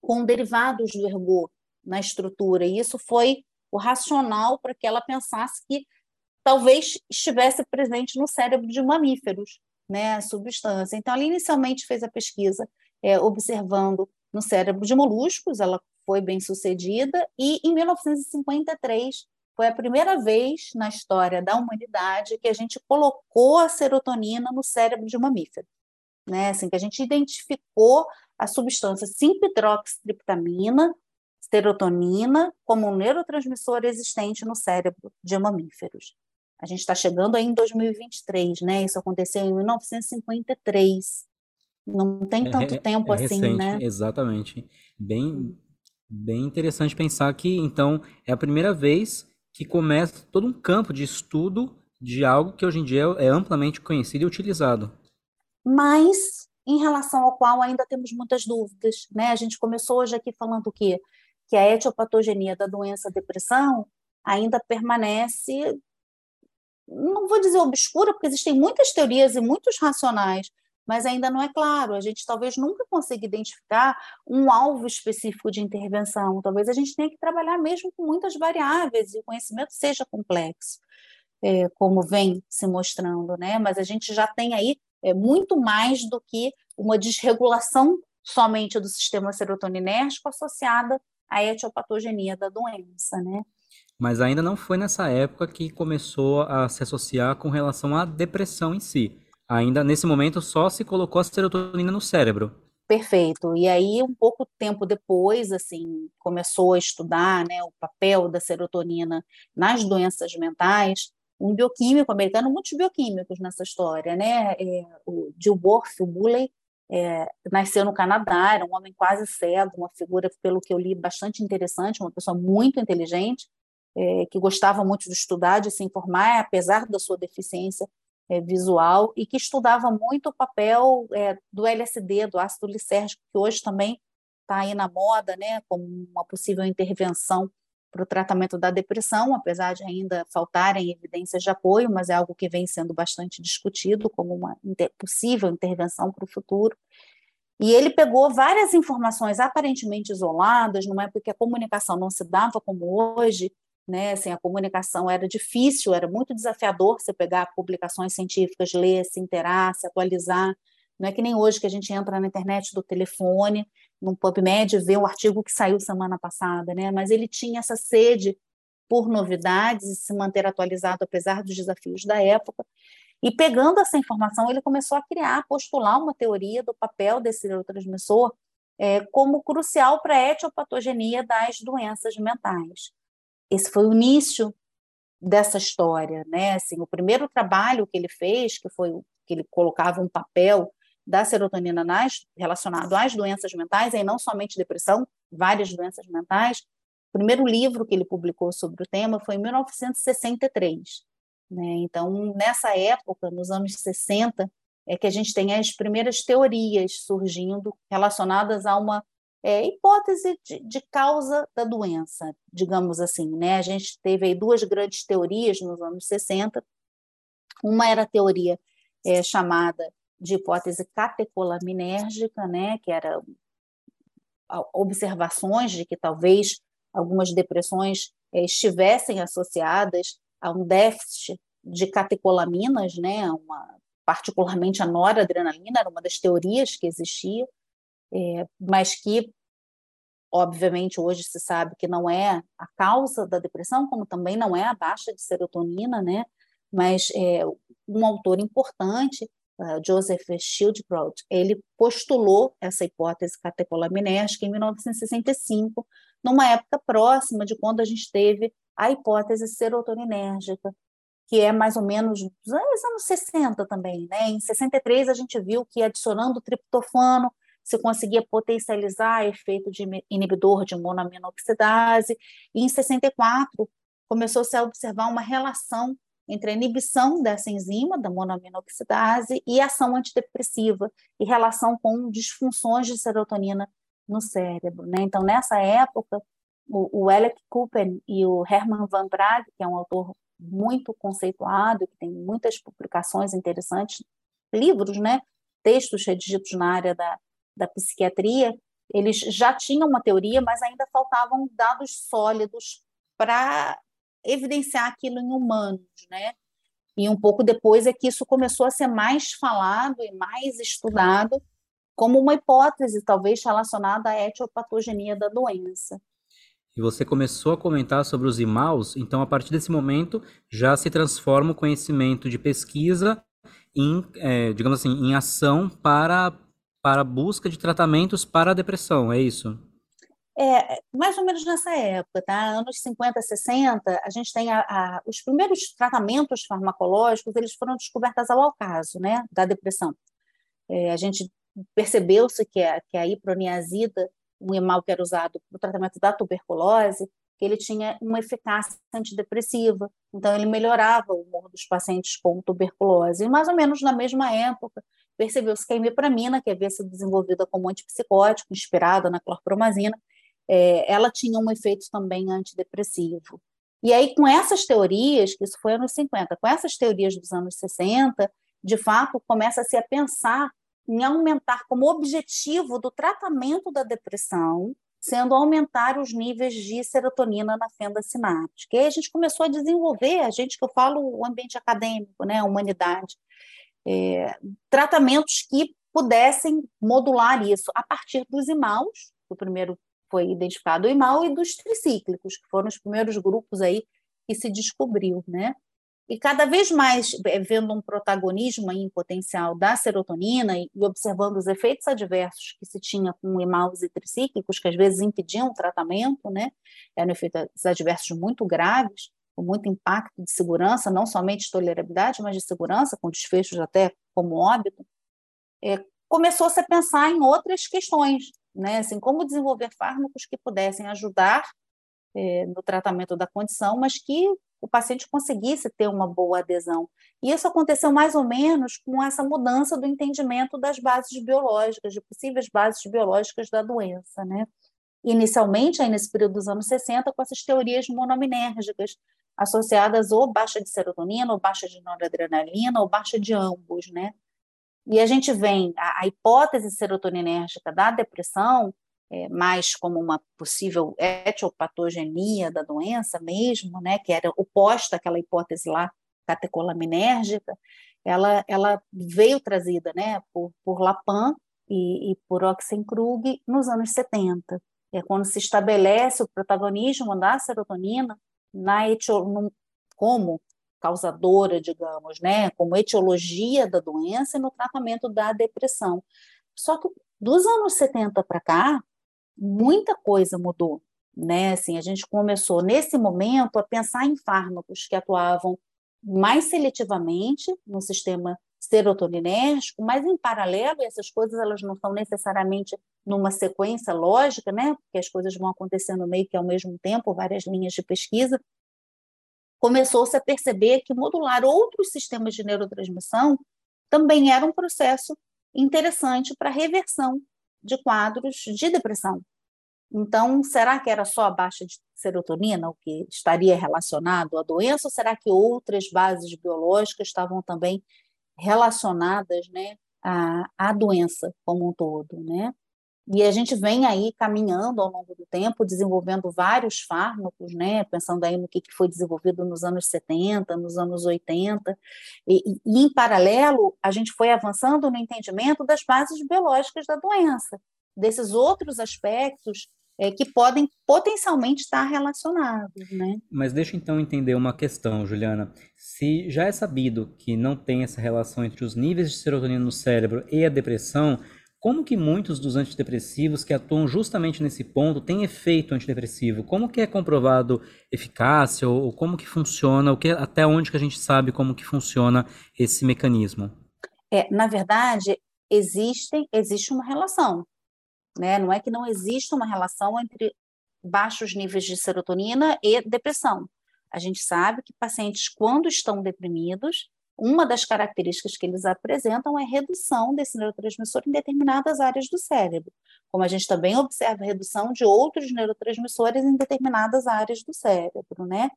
com derivados do ergot na estrutura, e isso foi o racional para que ela pensasse que talvez estivesse presente no cérebro de mamíferos, né, a substância. Então, ela inicialmente fez a pesquisa é, observando no cérebro de moluscos, ela foi bem sucedida, e em 1953 foi a primeira vez na história da humanidade que a gente colocou a serotonina no cérebro de um mamífero. Né? Assim, que a gente identificou a substância 5-hidroxitriptamina, serotonina, como um neurotransmissor existente no cérebro de mamíferos. A gente está chegando aí em 2023, né? Isso aconteceu em 1953. Não tem é, tanto é, tempo é assim, recente, né? Exatamente. Bem, bem interessante pensar que, então, é a primeira vez que começa todo um campo de estudo de algo que hoje em dia é amplamente conhecido e utilizado. Mas em relação ao qual ainda temos muitas dúvidas. Né? A gente começou hoje aqui falando que, que a etiopatogenia da doença depressão ainda permanece, não vou dizer obscura, porque existem muitas teorias e muitos racionais, mas ainda não é claro. A gente talvez nunca consiga identificar um alvo específico de intervenção. Talvez a gente tenha que trabalhar mesmo com muitas variáveis e o conhecimento seja complexo, é, como vem se mostrando, né? Mas a gente já tem aí é, muito mais do que uma desregulação somente do sistema serotoninérgico associada à etiopatogenia da doença, né? Mas ainda não foi nessa época que começou a se associar com relação à depressão em si. Ainda nesse momento só se colocou a serotonina no cérebro. Perfeito. E aí, um pouco tempo depois, assim, começou a estudar né, o papel da serotonina nas doenças mentais, um bioquímico americano, muitos bioquímicos nessa história, né? É, o Gilbert Bulley é, nasceu no Canadá, era um homem quase cego, uma figura, pelo que eu li, bastante interessante, uma pessoa muito inteligente, é, que gostava muito de estudar, de se informar, apesar da sua deficiência é, visual, e que estudava muito o papel é, do LSD, do ácido lisérgico, que hoje também está aí na moda, né, como uma possível intervenção para o tratamento da depressão, apesar de ainda faltarem evidências de apoio, mas é algo que vem sendo bastante discutido como uma inter possível intervenção para o futuro. E ele pegou várias informações aparentemente isoladas, numa época que a comunicação não se dava como hoje, né? Assim, a comunicação era difícil, era muito desafiador você pegar publicações científicas, ler, se interar, se atualizar. Não é que nem hoje que a gente entra na internet do telefone no PubMed ver o artigo que saiu semana passada, né? Mas ele tinha essa sede por novidades e se manter atualizado apesar dos desafios da época. E pegando essa informação, ele começou a criar, postular uma teoria do papel desse neurotransmissor é, como crucial para a etiopatogenia das doenças mentais. Esse foi o início dessa história, né? Assim, o primeiro trabalho que ele fez, que foi que ele colocava um papel da serotonina nas, relacionado às doenças mentais, e não somente depressão, várias doenças mentais. O primeiro livro que ele publicou sobre o tema foi em 1963. Né? Então, nessa época, nos anos 60, é que a gente tem as primeiras teorias surgindo relacionadas a uma é, hipótese de, de, causa da doença, digamos assim. Né? A gente teve aí duas grandes teorias nos anos 60. Uma era a teoria é, chamada de hipótese catecolaminérgica, né, que era observações de que talvez algumas depressões eh, estivessem associadas a um déficit de catecolaminas, né, uma, particularmente a noradrenalina, era uma das teorias que existia, é, mas que, obviamente, hoje se sabe que não é a causa da depressão, como também não é a baixa de serotonina, né, mas é, um autor importante uh, Joseph Schildkraut, ele postulou essa hipótese catecolaminérgica em 1965, numa época próxima de quando a gente teve a hipótese serotoninérgica, que é mais ou menos dos anos 60 também. Né? Em 63, a gente viu que adicionando triptofano se conseguia potencializar efeito de inibidor de monoaminoxidase, e em 64 começou-se a observar uma relação entre a inibição dessa enzima, da monoaminoxidase, e ação antidepressiva, e relação com disfunções de serotonina no cérebro. Né? Então, nessa época, o, o Alec e o Herman Van Praag, que é um autor muito conceituado, que tem muitas publicações interessantes, livros, né? textos redigidos na área da, da psiquiatria, eles já tinham uma teoria, mas ainda faltavam dados sólidos para evidenciar aquilo em humanos, né? E um pouco depois é que isso começou a ser mais falado e mais estudado como uma hipótese, talvez relacionada à etiopatogenia da doença. E você começou a comentar sobre os IMAUs, então a partir desse momento já se transforma o conhecimento de pesquisa em, é, digamos assim, em ação para, para busca de tratamentos para a depressão, é isso? É, mais ou menos nessa época, tá? anos 50, 60, a gente tem a, a, os primeiros tratamentos farmacológicos, eles foram descobertos ao acaso, né, da depressão. É, a gente percebeu-se que, a, que a iproniazida, um emal que era usado para o tratamento da tuberculose, que ele tinha uma eficácia antidepressiva, então ele melhorava o humor dos pacientes com tuberculose. E mais ou menos na mesma época percebeu-se que a imipramina, que havia sido desenvolvida como antipsicótico, inspirada na clorpromazina, é, ela tinha um efeito também antidepressivo. E aí, com essas teorias, que isso foi anos 50, com essas teorias dos anos 60, de fato, começa-se a pensar em aumentar como objetivo do tratamento da depressão, sendo aumentar os níveis de serotonina na fenda sináptica. E aí a gente começou a desenvolver, a gente que eu falo o ambiente acadêmico, né, a humanidade, é, tratamentos que pudessem modular isso a partir dos imaus, o primeiro foi identificado o imal, e dos tricíclicos, que foram os primeiros grupos aí que se descobriu, né? E cada vez mais é, vendo um protagonismo em potencial da serotonina e observando os efeitos adversos que se tinha com imaus e tricíclicos, que às vezes impediam o tratamento, né? Eram efeitos adversos muito graves, com muito impacto de segurança, não somente de tolerabilidade, mas de segurança, com desfechos até como óbito, é, começou-se a pensar em outras questões, né? assim, como desenvolver fármacos que pudessem ajudar é, no tratamento da condição, mas que o paciente conseguisse ter uma boa adesão. E isso aconteceu mais ou menos com essa mudança do entendimento das bases biológicas, de possíveis bases biológicas da doença, né? Inicialmente, aí nesse período dos anos 60, com essas teorias monominérgicas, associadas ou baixa de serotonina, ou baixa de noradrenalina, ou baixa de ambos, né? E a gente vem, a, a hipótese serotoninérgica da depressão, é, mais como uma possível etiopatogenia da doença mesmo, né, que era oposta àquela hipótese lá catecolaminérgica, ela, ela veio trazida né, por, por Lapan e, e por Oxenkrug nos anos 70. É quando se estabelece o protagonismo da serotonina na etio, como causadora, digamos, né, como etiologia da doença e no tratamento da depressão. Só que dos anos 70 para cá, muita coisa mudou, né? Assim, a gente começou nesse momento a pensar em fármacos que atuavam mais seletivamente no sistema serotoninérgico, mas em paralelo, essas coisas elas não estão necessariamente numa sequência lógica, né? Porque as coisas vão acontecendo meio que ao mesmo tempo, várias linhas de pesquisa. Começou-se a perceber que modular outros sistemas de neurotransmissão também era um processo interessante para reversão de quadros de depressão. Então, será que era só a baixa de serotonina o que estaria relacionado à doença, ou será que outras bases biológicas estavam também relacionadas né, à, à doença como um todo? Né? E a gente vem aí caminhando ao longo do tempo, desenvolvendo vários fármacos, né? pensando aí no que foi desenvolvido nos anos 70, nos anos 80, e, e, em paralelo, a gente foi avançando no entendimento das bases biológicas da doença, desses outros aspectos é, que podem potencialmente estar relacionados. Né? Mas deixa então entender uma questão, Juliana. Se já é sabido que não tem essa relação entre os níveis de serotonina no cérebro e a depressão, como que muitos dos antidepressivos que atuam justamente nesse ponto têm efeito antidepressivo? Como que é comprovado eficácia ou, como que funciona? O que até onde que a gente sabe como que funciona esse mecanismo? É, na verdade, existem existe uma relação, né? Não é que não existe uma relação entre baixos níveis de serotonina e depressão. A gente sabe que pacientes quando estão deprimidos, uma das características que eles apresentam é redução desse neurotransmissor em determinadas áreas do cérebro, como a gente também observa redução de outros neurotransmissores em determinadas áreas do cérebro, né?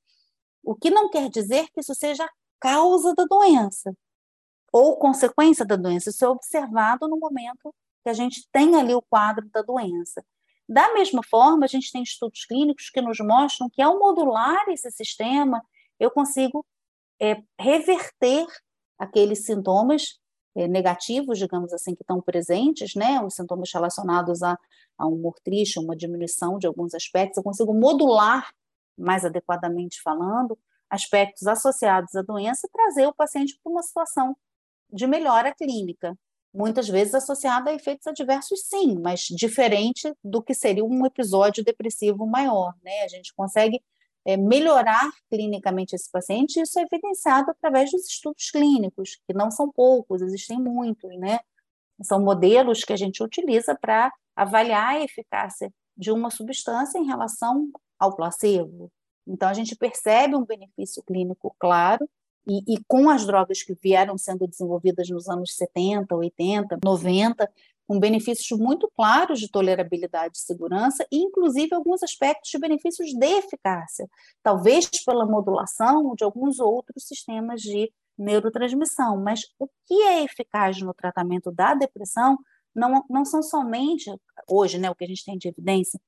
O que não quer dizer que isso seja a causa da doença ou consequência da doença, isso é observado no momento que a gente tem ali o quadro da doença. Da mesma forma, a gente tem estudos clínicos que nos mostram que ao modular esse sistema, eu consigo é, reverter aqueles sintomas é, negativos, digamos assim, que estão presentes, né, os sintomas relacionados a, a um humor triste, uma diminuição de alguns aspectos, eu consigo modular, mais adequadamente falando, aspectos associados à doença e trazer o paciente para uma situação de melhora clínica, muitas vezes associada a efeitos adversos, sim, mas diferente do que seria um episódio depressivo maior, né? A gente consegue é, melhorar clinicamente esse paciente, isso é evidenciado através dos estudos clínicos, que não são poucos, existem muitos, né? São modelos que a gente utiliza para avaliar a eficácia de uma substância em relação ao placebo. Então, a gente percebe um benefício clínico claro e, e, com as drogas que vieram sendo desenvolvidas nos anos 70, 80, 90, com benefícios muito claros de tolerabilidade e segurança, e inclusive alguns aspectos de benefícios de eficácia, talvez pela modulação de alguns outros sistemas de neurotransmissão. Mas o que é eficaz no tratamento da depressão não, não são somente, hoje, né, o que a gente tem de evidência,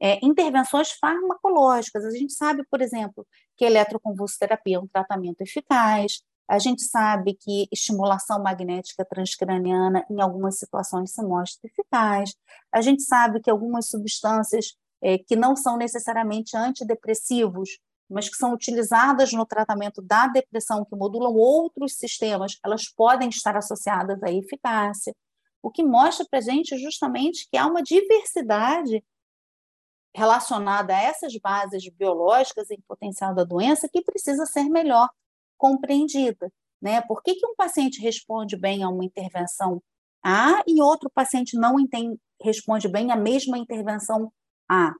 é, intervenções farmacológicas. A gente sabe, por exemplo, que eletroconvulsoterapia é um tratamento eficaz, a gente sabe que estimulação magnética transcraniana, em algumas situações, se mostra eficaz. A gente sabe que algumas substâncias é, que não são necessariamente antidepressivos, mas que são utilizadas no tratamento da depressão, que modulam outros sistemas, elas podem estar associadas à eficácia. O que mostra para a gente justamente que há uma diversidade relacionada a essas bases biológicas em potencial da doença que precisa ser melhor compreendida. Né? Por que, que um paciente responde bem a uma intervenção A e outro paciente não entende, responde bem à mesma intervenção A?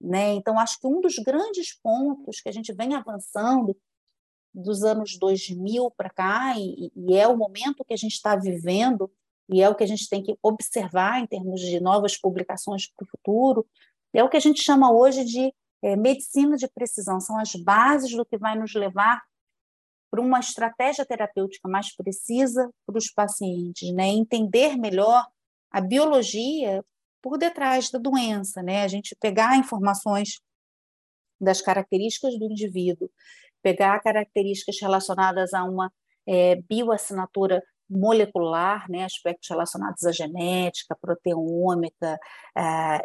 Né? Então, acho que um dos grandes pontos que a gente vem avançando dos anos 2000 para cá, e, e, é o momento que a gente está vivendo, e é o que a gente tem que observar em termos de novas publicações para o futuro, é o que a gente chama hoje de é, medicina de precisão, são as bases do que vai nos levar para uma estratégia terapêutica mais precisa para os pacientes, né? entender melhor a biologia por detrás da doença, né? a gente pegar informações das características do indivíduo, pegar características relacionadas a uma é, bioassinatura molecular, né, aspectos relacionados à genética, proteômica,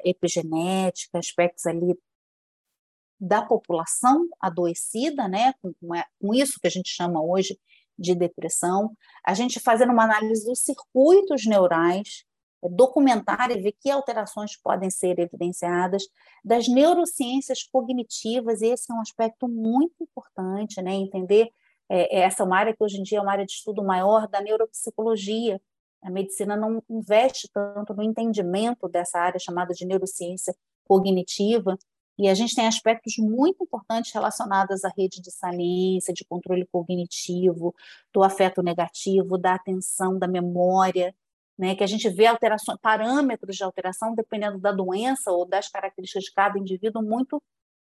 epigenética, aspectos ali da população adoecida, né, com, com isso que a gente chama hoje de depressão, a gente fazendo uma análise dos circuitos neurais, documentar e ver que alterações podem ser evidenciadas, das neurociências cognitivas, esse é um aspecto muito importante, né, entender é, é, essa é uma área que hoje em dia é uma área de estudo maior da neuropsicologia. A medicina não investe tanto no entendimento dessa área chamada de neurociência cognitiva, e a gente tem aspectos muito importantes relacionados à rede de saliência, de controle cognitivo, do afeto negativo, da atenção, da memória, né, que a gente vê alterações, parâmetros de alteração dependendo da doença ou das características de cada indivíduo muito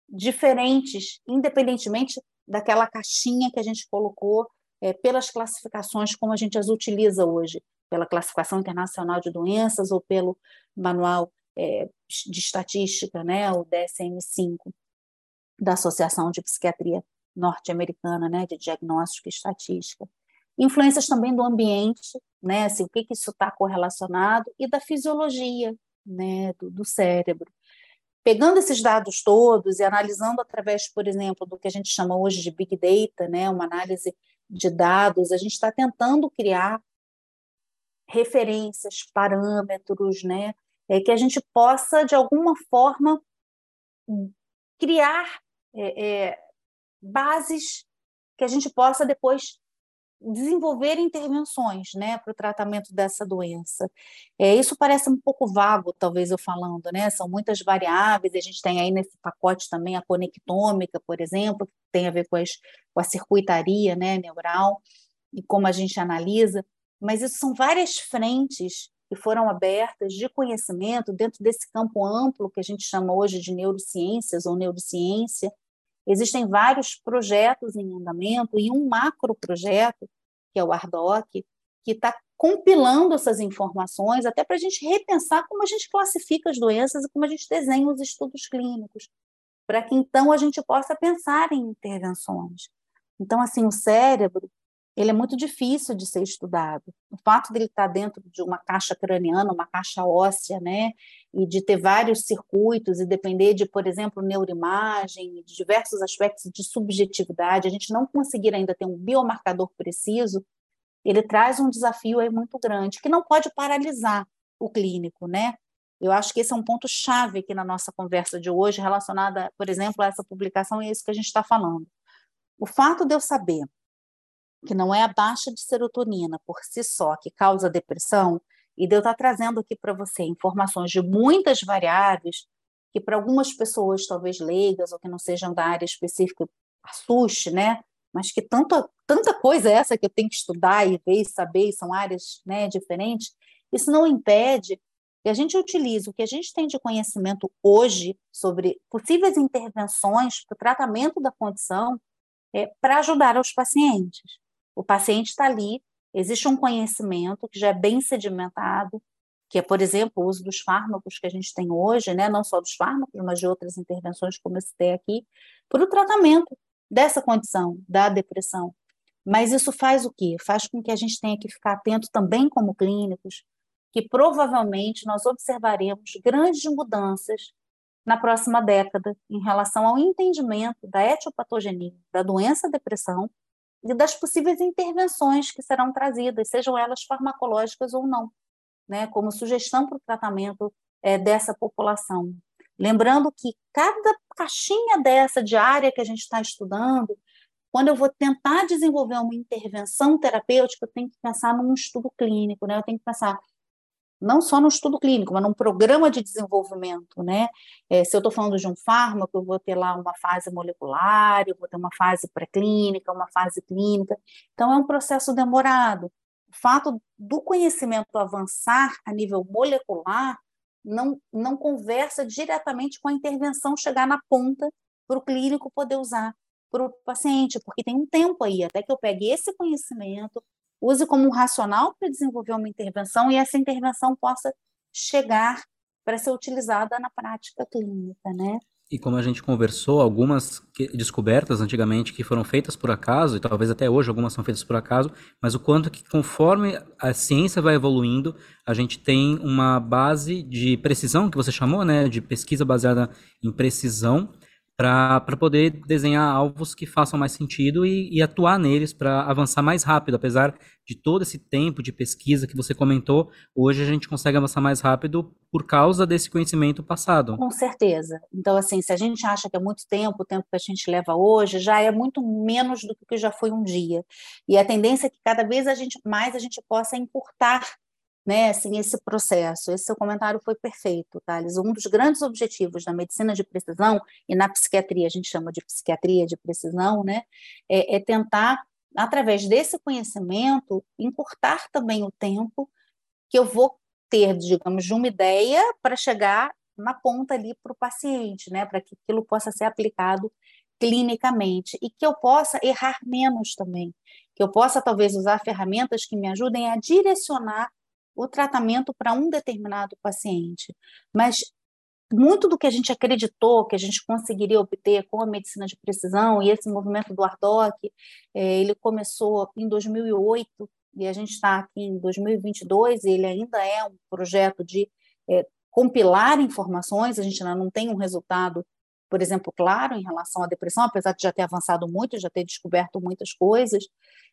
diferentes, independentemente daquela caixinha que a gente colocou é, pelas classificações como a gente as utiliza hoje, pela classificação internacional de doenças ou pelo manual é, de estatística, né, o DSM-5 da Associação de Psiquiatria Norte-Americana, né, de diagnóstico e estatística. Influências também do ambiente, né, assim, o que, que isso está correlacionado, e da fisiologia né, do, do cérebro. Pegando esses dados todos e analisando através, por exemplo, do que a gente chama hoje de Big Data, né, uma análise de dados, a gente está tentando criar referências, parâmetros, né, é, que a gente possa, de alguma forma, criar é, é, bases que a gente possa depois desenvolver intervenções né, para o tratamento dessa doença. É, isso parece um pouco vago, talvez eu falando, né? São muitas variáveis, a gente tem aí nesse pacote também a conectômica, por exemplo, que tem a ver com, as, com a circuitaria né, neural e como a gente analisa, mas isso são várias frentes que foram abertas de conhecimento dentro desse campo amplo que a gente chama hoje de neurociências ou neurociência, Existem vários projetos em andamento e um macro projeto, que é o ARDOC, que está compilando essas informações até para a gente repensar como a gente classifica as doenças e como a gente desenha os estudos clínicos, para que então a gente possa pensar em intervenções. Então, assim, o cérebro ele é muito difícil de ser estudado. O fato dele estar dentro de uma caixa craniana, uma caixa óssea, né, e de ter vários circuitos e depender de, por exemplo, neuroimagem, de diversos aspectos de subjetividade, a gente não conseguir ainda ter um biomarcador preciso, ele traz um desafio aí muito grande, que não pode paralisar o clínico, né? Eu acho que esse é um ponto chave aqui na nossa conversa de hoje, relacionada, por exemplo, a essa publicação e isso que a gente está falando. O fato de eu saber que não é a baixa de serotonina por si só que causa depressão, e de eu estar trazendo aqui para você informações de muitas variáveis que para algumas pessoas talvez leigas ou que não sejam da área específica assuste, né? Mas que tanto tanta coisa essa que eu tenho que estudar e ver e saber, são áreas né, diferentes, isso não impede que a gente utilize o que a gente tem de conhecimento hoje sobre possíveis intervenções para o tratamento da condição é, para ajudar os pacientes. O paciente está ali, existe um conhecimento que já é bem sedimentado, que é, por exemplo, o uso dos fármacos que a gente tem hoje, né, não só dos fármacos, mas de outras intervenções, como eu citei aqui, para o tratamento dessa condição, da depressão. Mas isso faz o quê? Faz com que a gente tenha que ficar atento também como clínicos, que provavelmente nós observaremos grandes mudanças na próxima década em relação ao entendimento da etiopatogenia, da doença depressão e das possíveis intervenções que serão trazidas, sejam elas farmacológicas ou não né, como sugestão para o tratamento é, dessa população. Lembrando que cada caixinha dessa de área que a gente está estudando, quando eu vou tentar desenvolver uma intervenção terapêutica, eu tenho que pensar num estudo clínico, né? Eu tenho que pensar não só no estudo clínico, mas num programa de desenvolvimento, né? É, se eu estou falando de um fármaco, eu vou ter lá uma fase molecular, eu vou ter uma fase pré-clínica, uma fase clínica. Então, é um processo demorado o fato do conhecimento avançar a nível molecular não, não conversa diretamente com a intervenção chegar na ponta para o clínico poder usar para o paciente, porque tem um tempo aí até que eu pegue esse conhecimento, use como um racional para desenvolver uma intervenção e essa intervenção possa chegar para ser utilizada na prática clínica, né? E como a gente conversou, algumas descobertas antigamente que foram feitas por acaso, e talvez até hoje algumas são feitas por acaso, mas o quanto que conforme a ciência vai evoluindo, a gente tem uma base de precisão, que você chamou, né, de pesquisa baseada em precisão, para poder desenhar alvos que façam mais sentido e, e atuar neles para avançar mais rápido. Apesar de todo esse tempo de pesquisa que você comentou, hoje a gente consegue avançar mais rápido por causa desse conhecimento passado. Com certeza. Então, assim, se a gente acha que é muito tempo, o tempo que a gente leva hoje, já é muito menos do que já foi um dia. E a tendência é que cada vez a gente mais a gente possa encurtar né, assim, esse processo. Esse seu comentário foi perfeito, Thales. Um dos grandes objetivos da medicina de precisão, e na psiquiatria a gente chama de psiquiatria de precisão, né, é, é tentar, através desse conhecimento, encurtar também o tempo que eu vou ter, digamos, de uma ideia para chegar na ponta ali para o paciente, né, para que aquilo possa ser aplicado clinicamente e que eu possa errar menos também, que eu possa talvez usar ferramentas que me ajudem a direcionar o tratamento para um determinado paciente. Mas muito do que a gente acreditou que a gente conseguiria obter com a medicina de precisão e esse movimento do ARDOC, é, ele começou em 2008 e a gente está aqui em 2022 e ele ainda é um projeto de é, compilar informações, a gente ainda não tem um resultado, por exemplo, claro em relação à depressão, apesar de já ter avançado muito, já ter descoberto muitas coisas,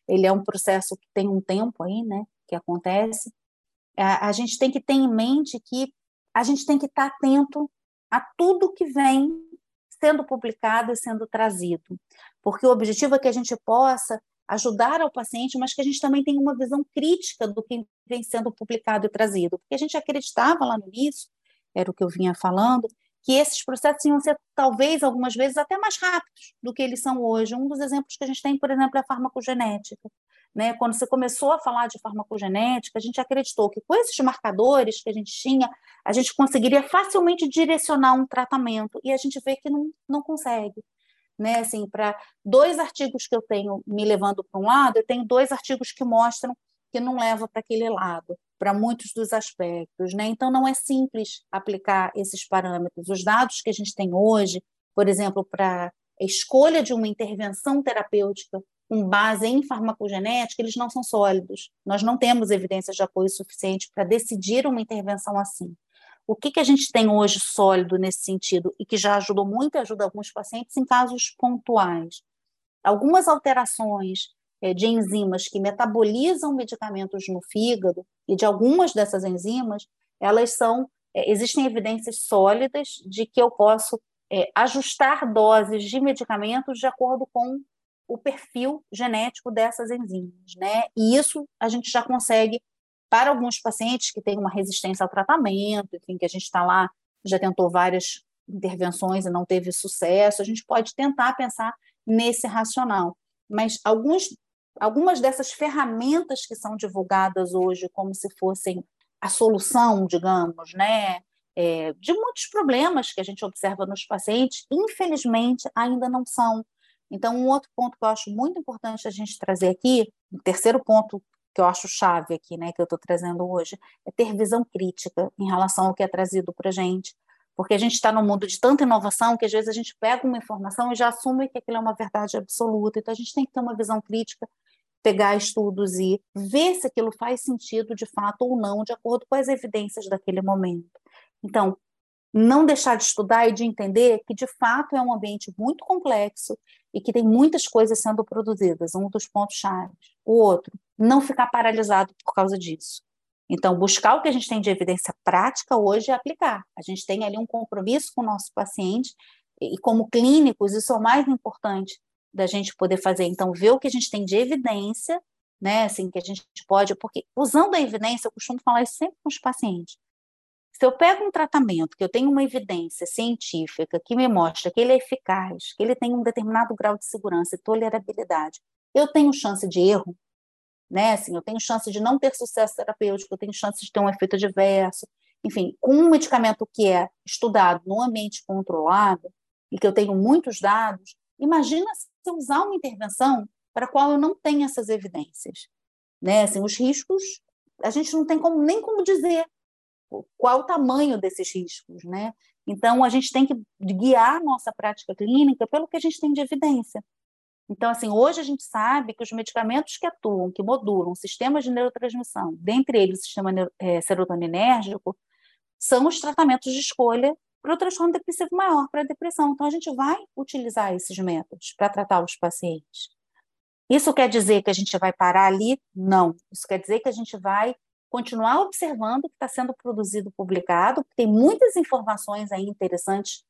ele é um processo que tem um tempo aí, né, que acontece, a, a gente tem que ter em mente que a gente tem que estar atento a tudo que vem sendo publicado e sendo trazido, porque o objetivo é que a gente possa ajudar ao paciente, mas que a gente também tenha uma visão crítica do que vem sendo publicado e trazido, porque a gente acreditava lá no início, era o que eu vinha falando, que esses processos iam ser, talvez, algumas vezes, até mais rápidos do que eles são hoje. Um dos exemplos que a gente tem, por exemplo, é a farmacogenética. Né? Quando você começou a falar de farmacogenética, a gente acreditou que com esses marcadores que a gente tinha, a gente conseguiria facilmente direcionar um tratamento, e a gente vê que não, não consegue. Né? Assim, para dois artigos que eu tenho me levando para um lado, eu tenho dois artigos que mostram que não leva para aquele lado, para muitos dos aspectos. Né? Então, não é simples aplicar esses parâmetros. Os dados que a gente tem hoje, por exemplo, para a escolha de uma intervenção terapêutica com base em farmacogenética, eles não são sólidos. Nós não temos evidências de apoio suficiente para decidir uma intervenção assim. O que, que a gente tem hoje sólido nesse sentido e que já ajudou muito e ajuda alguns pacientes em casos pontuais? Algumas alterações é, de enzimas que metabolizam medicamentos no fígado e de algumas dessas enzimas, elas são é, existem evidências sólidas de que eu posso é, ajustar doses de medicamentos de acordo com o perfil genético dessas enzimas, né? E isso a gente já consegue para alguns pacientes que têm uma resistência ao tratamento, enfim, que a gente está lá, já tentou várias intervenções e não teve sucesso, a gente pode tentar pensar nesse racional. Mas alguns algumas dessas ferramentas que são divulgadas hoje como se fossem a solução, digamos, né, é, de muitos problemas que a gente observa nos pacientes, infelizmente ainda não são. Então, um outro ponto que eu acho muito importante a gente trazer aqui, o terceiro ponto que eu acho chave aqui, né, que eu estou trazendo hoje, é ter visão crítica em relação ao que é trazido para a gente. Porque a gente está num mundo de tanta inovação que às vezes a gente pega uma informação e já assume que aquilo é uma verdade absoluta. Então a gente tem que ter uma visão crítica, pegar estudos e ver se aquilo faz sentido de fato ou não, de acordo com as evidências daquele momento. Então, não deixar de estudar e de entender que de fato é um ambiente muito complexo e que tem muitas coisas sendo produzidas, um dos pontos chave. O outro, não ficar paralisado por causa disso. Então, buscar o que a gente tem de evidência prática hoje e aplicar. A gente tem ali um compromisso com o nosso paciente, e como clínicos, isso é o mais importante da gente poder fazer. Então, ver o que a gente tem de evidência, né, assim, que a gente pode, porque usando a evidência, eu costumo falar isso sempre com os pacientes. Se eu pego um tratamento que eu tenho uma evidência científica que me mostra que ele é eficaz, que ele tem um determinado grau de segurança e tolerabilidade, eu tenho chance de erro, né? Assim, eu tenho chance de não ter sucesso terapêutico, eu tenho chance de ter um efeito adverso. Enfim, com um medicamento que é estudado no ambiente controlado e que eu tenho muitos dados, imagina se eu usar uma intervenção para a qual eu não tenho essas evidências, né? Assim, os riscos, a gente não tem como, nem como dizer qual o tamanho desses riscos, né? Então, a gente tem que guiar nossa prática clínica pelo que a gente tem de evidência. Então, assim, hoje a gente sabe que os medicamentos que atuam, que modulam sistemas de neurotransmissão, dentre eles o sistema é, serotoninérgico, são os tratamentos de escolha para o transtorno depressivo maior, para a depressão. Então, a gente vai utilizar esses métodos para tratar os pacientes. Isso quer dizer que a gente vai parar ali? Não. Isso quer dizer que a gente vai continuar observando o que está sendo produzido, publicado, tem muitas informações aí interessantes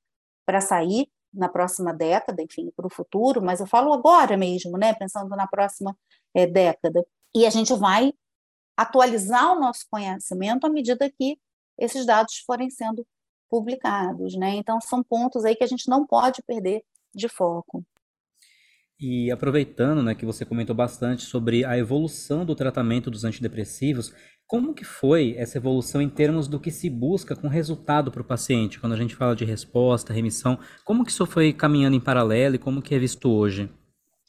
para sair, na próxima década, enfim, para o futuro, mas eu falo agora mesmo, né, pensando na próxima é, década. E a gente vai atualizar o nosso conhecimento à medida que esses dados forem sendo publicados, né? Então são pontos aí que a gente não pode perder de foco. E aproveitando, né, que você comentou bastante sobre a evolução do tratamento dos antidepressivos, como que foi essa evolução em termos do que se busca com resultado para o paciente? Quando a gente fala de resposta, remissão, como que isso foi caminhando em paralelo e como que é visto hoje?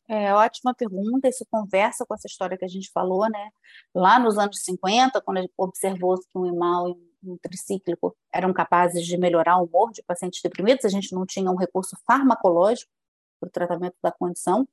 É, ótima pergunta, isso conversa com essa história que a gente falou, né? Lá nos anos 50, quando observou-se que um imal e um tricíclico eram capazes de melhorar o humor de pacientes deprimidos, a gente não tinha um recurso farmacológico para o tratamento da condição.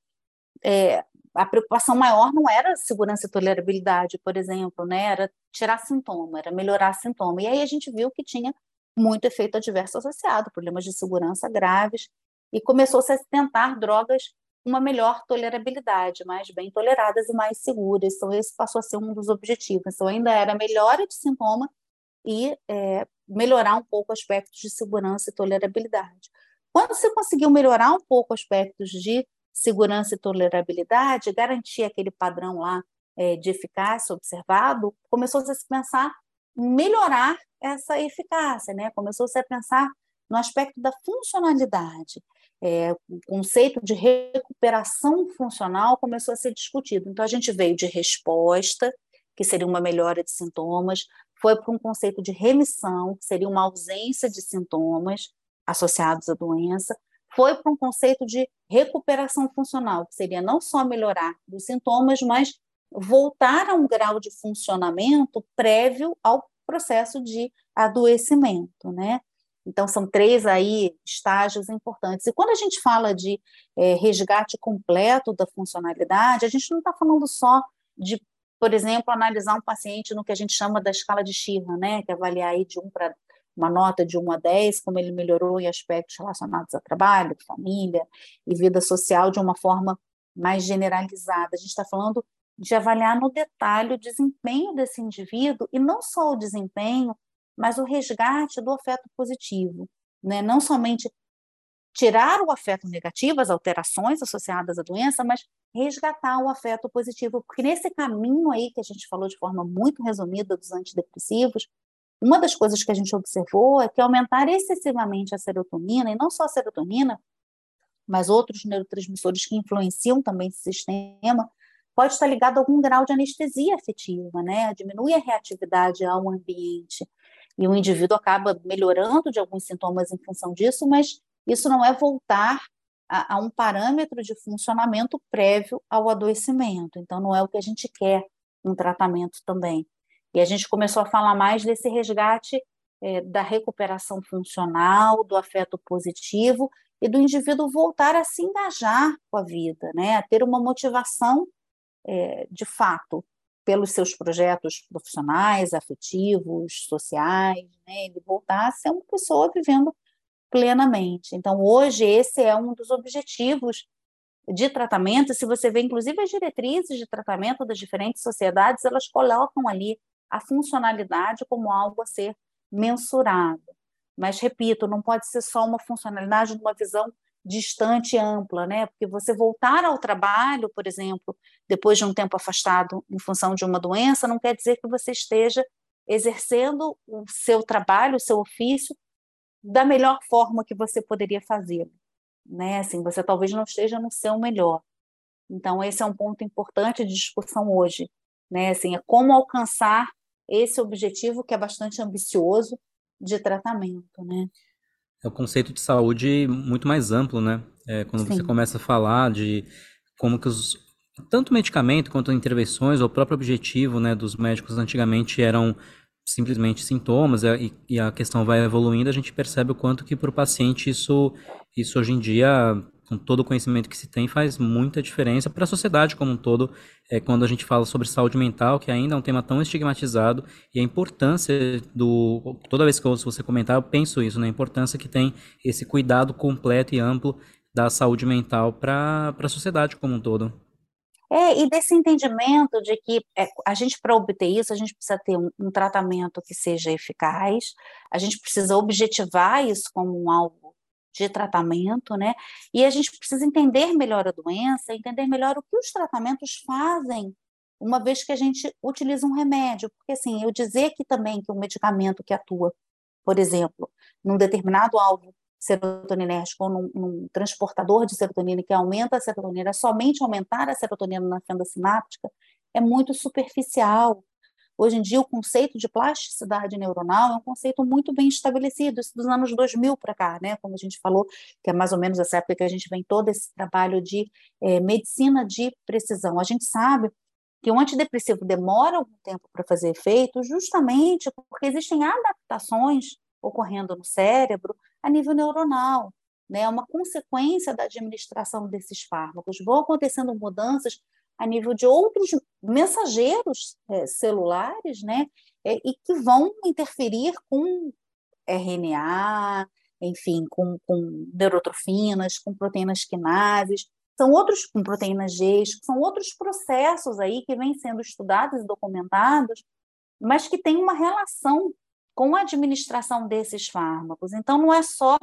É, a preocupação maior não era segurança e tolerabilidade, por exemplo, né? Era tirar sintoma, era melhorar sintoma. E aí a gente viu que tinha muito efeito adverso associado, problemas de segurança graves, e começou-se a tentar drogas com uma melhor tolerabilidade, mais bem toleradas e mais seguras. Então, esse passou a ser um dos objetivos. Então, ainda era melhora de sintoma e é, melhorar um pouco aspectos de segurança e tolerabilidade. Quando você conseguiu melhorar um pouco aspectos de segurança e tolerabilidade, garantir aquele padrão lá é, de eficácia observado, começou-se a se pensar melhorar essa eficácia, né? começou-se a pensar no aspecto da funcionalidade. É, o conceito de recuperação funcional começou a ser discutido. Então, a gente veio de resposta, que seria uma melhora de sintomas, foi para um conceito de remissão, que seria uma ausência de sintomas associados à doença, foi para um conceito de recuperação funcional, que seria não só melhorar os sintomas, mas voltar a um grau de funcionamento prévio ao processo de adoecimento, né? Então, são três aí estágios importantes. E quando a gente fala de é, resgate completo da funcionalidade, a gente não está falando só de, por exemplo, analisar um paciente no que a gente chama da escala de Sheehan, né? Que é avaliar aí de 1 para uma nota de 1 a 10, como ele melhorou em aspectos relacionados a trabalho, família e vida social de uma forma mais generalizada. A gente está falando de avaliar no detalhe o desempenho desse indivíduo, e não só o desempenho, mas o resgate do afeto positivo. Né? Não somente tirar o afeto negativo, as alterações associadas à doença, mas resgatar o afeto positivo, porque nesse caminho aí que a gente falou de forma muito resumida dos antidepressivos, uma das coisas que a gente observou é que aumentar excessivamente a serotonina, e não só a serotonina, mas outros neurotransmissores que influenciam também esse sistema, pode estar ligado a algum grau de anestesia afetiva, né? Diminui a reatividade ao ambiente. E o indivíduo acaba melhorando de alguns sintomas em função disso, mas isso não é voltar a, a um parâmetro de funcionamento prévio ao adoecimento. Então, não é o que a gente quer um tratamento também. E a gente começou a falar mais desse resgate é, da recuperação funcional, do afeto positivo e do indivíduo voltar a se engajar com a vida, né? a ter uma motivação é, de fato pelos seus projetos profissionais, afetivos, sociais, né? ele voltar a ser uma pessoa vivendo plenamente. Então, hoje, esse é um dos objetivos de tratamento. Se você vê, inclusive, as diretrizes de tratamento das diferentes sociedades, elas colocam ali a funcionalidade como algo a ser mensurado. Mas, repito, não pode ser só uma funcionalidade de uma visão distante e ampla, né? Porque você voltar ao trabalho, por exemplo, depois de um tempo afastado em função de uma doença, não quer dizer que você esteja exercendo o seu trabalho, o seu ofício da melhor forma que você poderia fazer, né? Assim, você talvez não esteja no seu melhor. Então esse é um ponto importante de discussão hoje, né? Assim, é como alcançar esse objetivo que é bastante ambicioso de tratamento, né? É o conceito de saúde muito mais amplo, né? É, quando Sim. você começa a falar de como que os tanto medicamento quanto intervenções, o próprio objetivo, né, dos médicos antigamente eram simplesmente sintomas e, e, a questão vai evoluindo, a gente percebe o quanto que para o paciente isso, isso hoje em dia, com todo o conhecimento que se tem, faz muita diferença para a sociedade como um todo, é, quando a gente fala sobre saúde mental, que ainda é um tema tão estigmatizado, e a importância do... Toda vez que eu ouço você comentar, eu penso isso, na né, importância que tem esse cuidado completo e amplo da saúde mental para a sociedade como um todo. É, e desse entendimento de que é, a gente, para obter isso, a gente precisa ter um, um, tratamento que seja eficaz, a gente precisa objetivar isso como um alvo de tratamento, né? E a gente precisa entender melhor a doença, entender melhor o que os tratamentos fazem, uma vez que a gente utiliza um remédio. Porque, assim, eu dizer que também que um medicamento que atua, por exemplo, num determinado alvo serotoninérgico ou num, num, transportador de serotonina que aumenta a serotonina, somente aumentar a serotonina na fenda sináptica, é muito superficial. Hoje em dia, o conceito de plasticidade neuronal é um conceito muito bem estabelecido, isso dos anos 2000 para cá, né? Como a gente falou, que é mais ou menos essa época que a gente vem todo esse trabalho de é, medicina de precisão. A gente sabe que o antidepressivo demora algum tempo para fazer efeito, justamente porque existem adaptações ocorrendo no cérebro a nível neuronal. Né, é uma consequência da administração desses fármacos. Vão acontecendo mudanças a nível de outros mensageiros é, celulares, né, é, e que vão interferir com RNA, enfim, com, com neurotrofinas, com proteínas quinases, são outros, com proteínas G, são outros processos aí que vêm sendo estudados e documentados, mas que têm uma relação com a administração desses fármacos. Então, não é só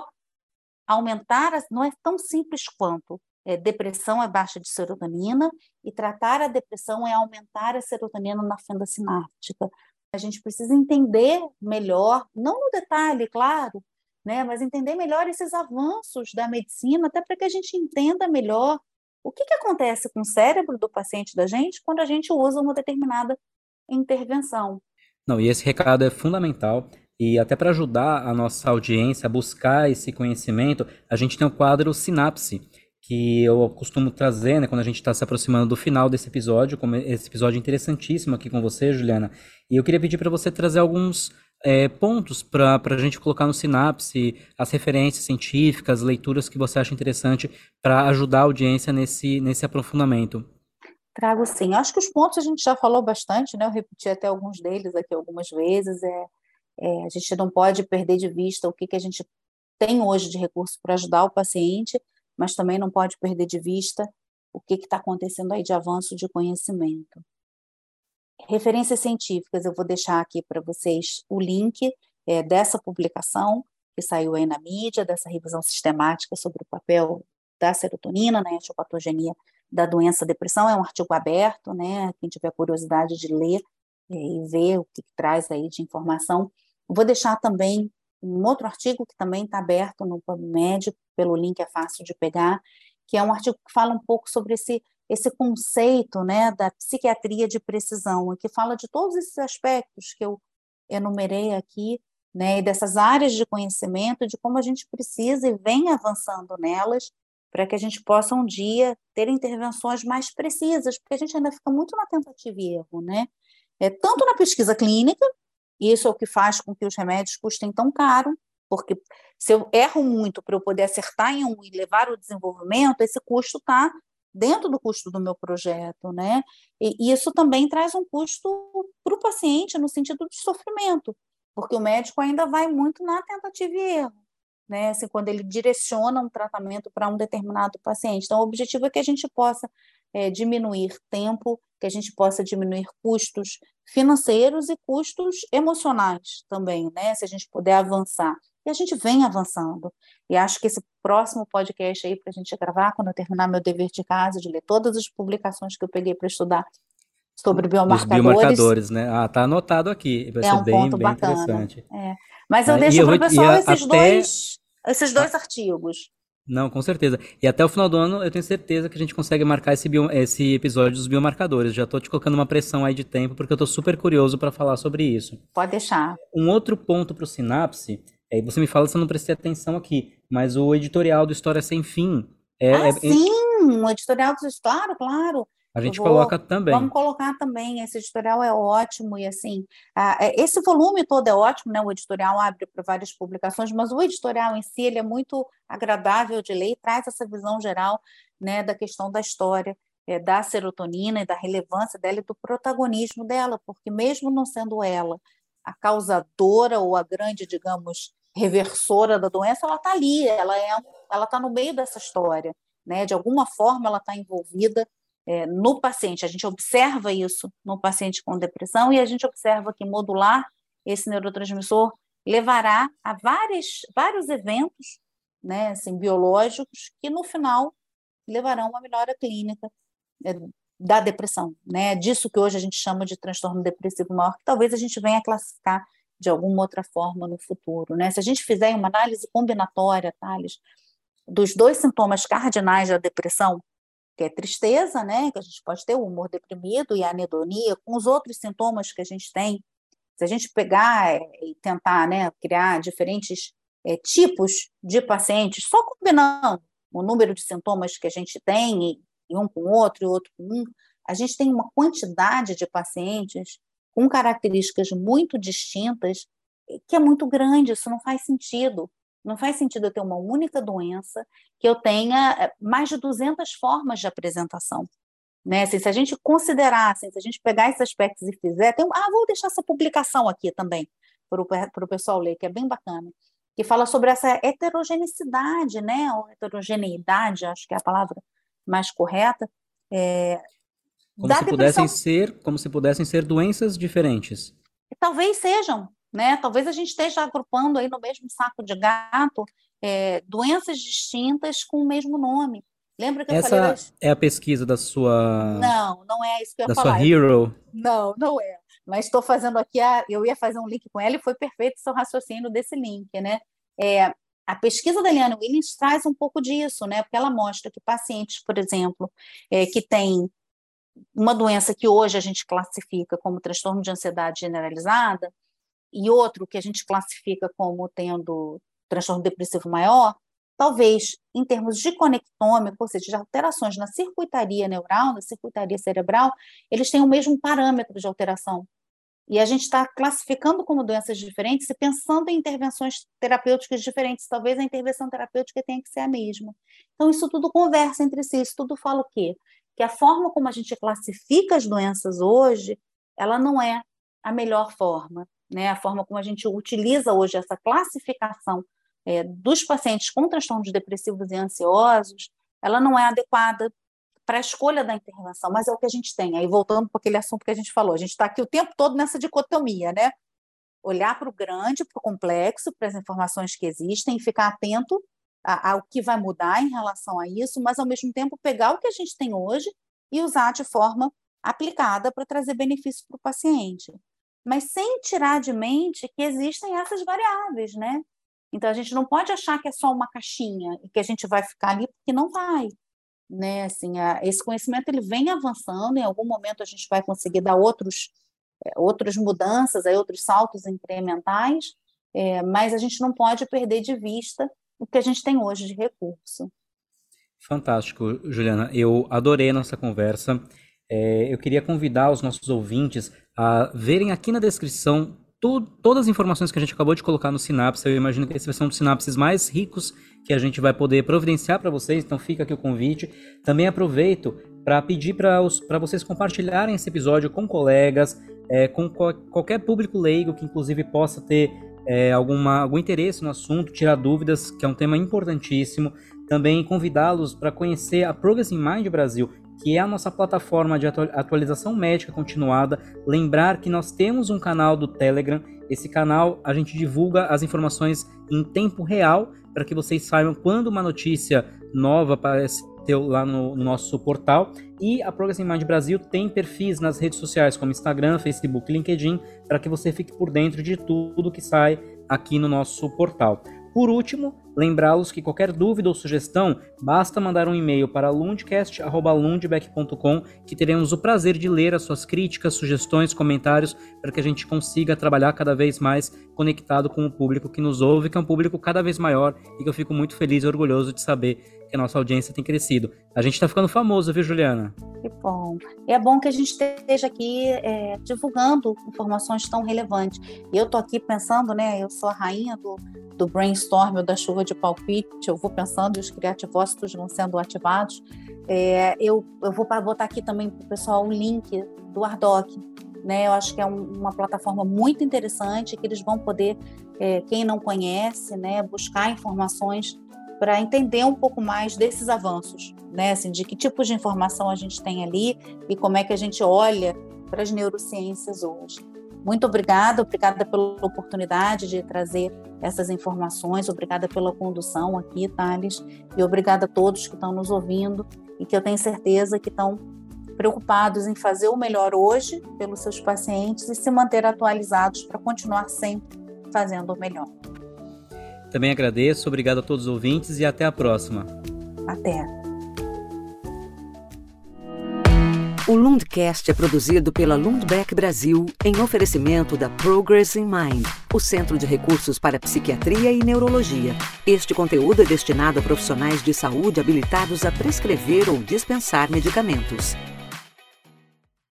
aumentar, não é tão simples quanto é, depressão é baixa de serotonina e tratar a depressão é aumentar a serotonina na fenda sináptica. A gente precisa entender melhor, não no detalhe, claro, né, mas entender melhor esses avanços da medicina, até para que a gente entenda melhor o que, que acontece com o cérebro do paciente da gente quando a gente usa uma determinada intervenção. Não, e esse recado é fundamental. E até para ajudar a nossa audiência a buscar esse conhecimento, a gente tem o quadro Sinapse, que eu costumo trazer né, quando a gente está se aproximando do final desse episódio, como esse episódio interessantíssimo aqui com você, Juliana. E eu queria pedir para você trazer alguns é, pontos para a gente colocar no Sinapse, as referências científicas, leituras que você acha interessante para ajudar a audiência nesse, nesse aprofundamento. Trago sim. Acho que os pontos a gente já falou bastante, né? Eu repeti até alguns deles aqui algumas vezes. É, é, a gente não pode perder de vista o que, que a gente tem hoje de recurso para ajudar o paciente, mas também não pode perder de vista o que está acontecendo aí de avanço de conhecimento. Referências científicas, eu vou deixar aqui para vocês o link é, dessa publicação que saiu aí na mídia, dessa revisão sistemática sobre o papel da serotonina na etiopatogenia da doença depressão, é um artigo aberto, né? Quem tiver curiosidade de ler é, e ver o que, que traz aí de informação. Vou deixar também um outro artigo que também está aberto no PubMed, pelo link é fácil de pegar, que é um artigo que fala um pouco sobre esse esse conceito né, da psiquiatria de precisão, que fala de todos esses aspectos que eu enumerei aqui, né, e dessas áreas de conhecimento, de como a gente precisa e vem avançando nelas, para que a gente possa um dia ter intervenções mais precisas, porque a gente ainda fica muito na tentativa e erro, né? É, tanto na pesquisa clínica, isso é o que faz com que os remédios custem tão caro, porque se eu erro muito para eu poder acertar em um e levar o desenvolvimento, esse custo está dentro do custo do meu projeto, né? E, isso também traz um custo para o paciente no sentido de sofrimento, porque o médico ainda vai muito na tentativa e erro, né? Assim, quando ele direciona um tratamento para um determinado paciente. Então, o objetivo é que a gente possa é, diminuir tempo, que a gente possa diminuir custos financeiros e custos emocionais também, né? Se a gente puder avançar. E a gente vem avançando. E acho que esse próximo podcast aí para a gente gravar, quando eu terminar meu dever de casa, de ler todas as publicações que eu peguei para estudar sobre biomarcadores. Os biomarcadores, né? Ah, tá anotado aqui. Vai é ser um bem, ponto bem bacana. interessante. É. Mas eu é, deixo para o pessoal esses, até... dois, esses dois artigos. Não, com certeza. E até o final do ano eu tenho certeza que a gente consegue marcar esse, bio, esse episódio dos biomarcadores. Já estou te colocando uma pressão aí de tempo, porque eu estou super curioso para falar sobre isso. Pode deixar. Um outro ponto para o Sinapse, aí você me fala se eu não prestei atenção aqui, mas o editorial do História Sem Fim. É, ah, é, sim, o editorial do Claro, claro. A gente vou, coloca também. Vamos colocar também. Esse editorial é ótimo e assim, é, esse volume todo é ótimo, né? O editorial abre para várias publicações, mas o editorial em si ele é muito agradável de ler e traz essa visão geral, né, da questão da história, é, da serotonina e da relevância dela e do protagonismo dela, porque mesmo não sendo ela a causadora ou a grande, digamos, reversora da doença, ela está ali, ela é, ela está no meio dessa história, né? De alguma forma ela está envolvida é, no paciente. A gente observa isso no paciente com depressão e a gente observa que modular esse neurotransmissor levará a vários, vários eventos né, assim, biológicos que, no final, levarão a uma melhora clínica é, da depressão, né? disso que hoje a gente chama de transtorno depressivo maior, que talvez a gente venha classificar de alguma outra forma no futuro. Né? Se a gente fizer uma análise combinatória, Thales, dos dois sintomas cardinais da depressão, que é tristeza, né? Que a gente pode ter o humor deprimido e a anedonia, com os outros sintomas que a gente tem. Se a gente pegar eh, e tentar né, criar diferentes é, tipos de pacientes, só combinando o número de sintomas que a gente tem, e, e um com o outro, e outro com um, a gente tem uma quantidade de pacientes com características muito distintas eh, que é muito grande, isso não faz sentido. Não faz sentido eu ter uma única doença que eu tenha eh, mais de 200 formas de apresentação. Né? Assim, se a gente considerar, assim, se a gente pegar esses aspectos e fizer, tem, ah, vou deixar essa publicação aqui também para o pessoal ler, que é bem bacana, que fala sobre essa heterogeneidade, né? ou heterogeneidade, acho que é a palavra mais correta, é, como se pudessem ser, como se pudessem ser doenças diferentes. Talvez sejam, né? Talvez a gente esteja agrupando aí no mesmo saco de gato é, doenças distintas com o mesmo nome. Lembra que Essa eu falei? é a pesquisa da sua. Não, não é isso que eu ia da sua Hero? Não, não é. Mas estou fazendo aqui, a... eu ia fazer um link com ela e foi perfeito seu raciocínio desse link, né? É, a pesquisa da Eliane Williams traz um pouco disso, né? Porque ela mostra que pacientes, por exemplo, é, que têm uma doença que hoje a gente classifica como transtorno de ansiedade generalizada, e outro que a gente classifica como tendo transtorno depressivo maior, talvez em termos de conectômico, ou seja, de alterações na circuitaria neural, na circuitaria cerebral, eles têm o mesmo parâmetro de alteração. E a gente está classificando como doenças diferentes e pensando em intervenções terapêuticas diferentes. Talvez a intervenção terapêutica tenha que ser a mesma. Então, isso tudo conversa entre si, isso tudo fala o quê? Que a forma como a gente classifica as doenças hoje, ela não é a melhor forma né, a forma como a gente utiliza hoje essa classificação é, dos pacientes com transtornos depressivos e ansiosos, ela não é adequada para a escolha da intervenção, mas é o que a gente tem. Aí, voltando para aquele assunto que a gente falou, a gente está aqui o tempo todo nessa dicotomia, né? Olhar para o grande, para o complexo, para as informações que existem, ficar atento ao que vai mudar em relação a isso, mas, ao mesmo tempo, pegar o que a gente tem hoje e usar de forma aplicada para trazer benefício para o paciente mas sem tirar de mente que existem essas variáveis, né? Então a gente não pode achar que é só uma caixinha e que a gente vai ficar ali porque não vai. né? Assim, a, esse conhecimento ele vem avançando, em algum momento a gente vai conseguir dar outros, é, outras mudanças, aí, outros saltos incrementais, é, mas a gente não pode perder de vista o que a gente tem hoje de recurso. Fantástico, Juliana. Eu adorei a nossa conversa. É, eu queria convidar os nossos ouvintes a verem aqui na descrição todas as informações que a gente acabou de colocar no Sinapse. Eu imagino que esse vai ser um dos sinapses mais ricos que a gente vai poder providenciar para vocês. Então fica aqui o convite. Também aproveito para pedir para vocês compartilharem esse episódio com colegas, é, com co qualquer público leigo que inclusive possa ter é, alguma, algum interesse no assunto, tirar dúvidas, que é um tema importantíssimo. Também convidá-los para conhecer a Progress in Mind Brasil, que é a nossa plataforma de atualização médica continuada. Lembrar que nós temos um canal do Telegram. Esse canal a gente divulga as informações em tempo real para que vocês saibam quando uma notícia nova aparece lá no, no, nosso portal. E a Progress Mind Brasil tem perfis nas redes sociais como Instagram, Facebook, LinkedIn, para que você fique por dentro de tudo que sai aqui no nosso portal. Por último, lembrá-los que qualquer dúvida ou sugestão, basta mandar um e-mail para lundcast.lundbeck.com que teremos o prazer de ler as suas críticas, sugestões, comentários para que a gente consiga trabalhar cada vez mais conectado com o público que nos ouve, que é um público cada vez maior e que eu fico muito feliz e orgulhoso de saber que a nossa audiência tem crescido. A gente está ficando famoso, viu, Juliana? Que bom. E é bom que a gente esteja aqui é, divulgando informações tão relevantes. Eu estou aqui pensando, né? Eu sou a rainha do, do brainstorm da chuva de palpite, eu vou pensando e os criativócitos vão sendo ativados. É, eu, eu vou botar aqui também para o pessoal o link do Ardoc. Né, eu acho que é um, uma plataforma muito interessante que eles vão poder, é, quem não conhece, né, buscar informações para entender um pouco mais desses avanços, né? Assim, de que tipos de informação a gente tem ali e como é que a gente olha para as neurociências hoje. Muito obrigada, obrigada pela oportunidade de trazer essas informações, obrigada pela condução aqui, Thales, e obrigada a todos que estão nos ouvindo e que eu tenho certeza que estão preocupados em fazer o melhor hoje pelos seus pacientes e se manter atualizados para continuar sempre fazendo o melhor. Também agradeço, obrigado a todos os ouvintes e até a próxima. Até. O Lundcast é produzido pela Lundbeck Brasil em oferecimento da Progress in Mind, o Centro de Recursos para Psiquiatria e Neurologia. Este conteúdo é destinado a profissionais de saúde habilitados a prescrever ou dispensar medicamentos.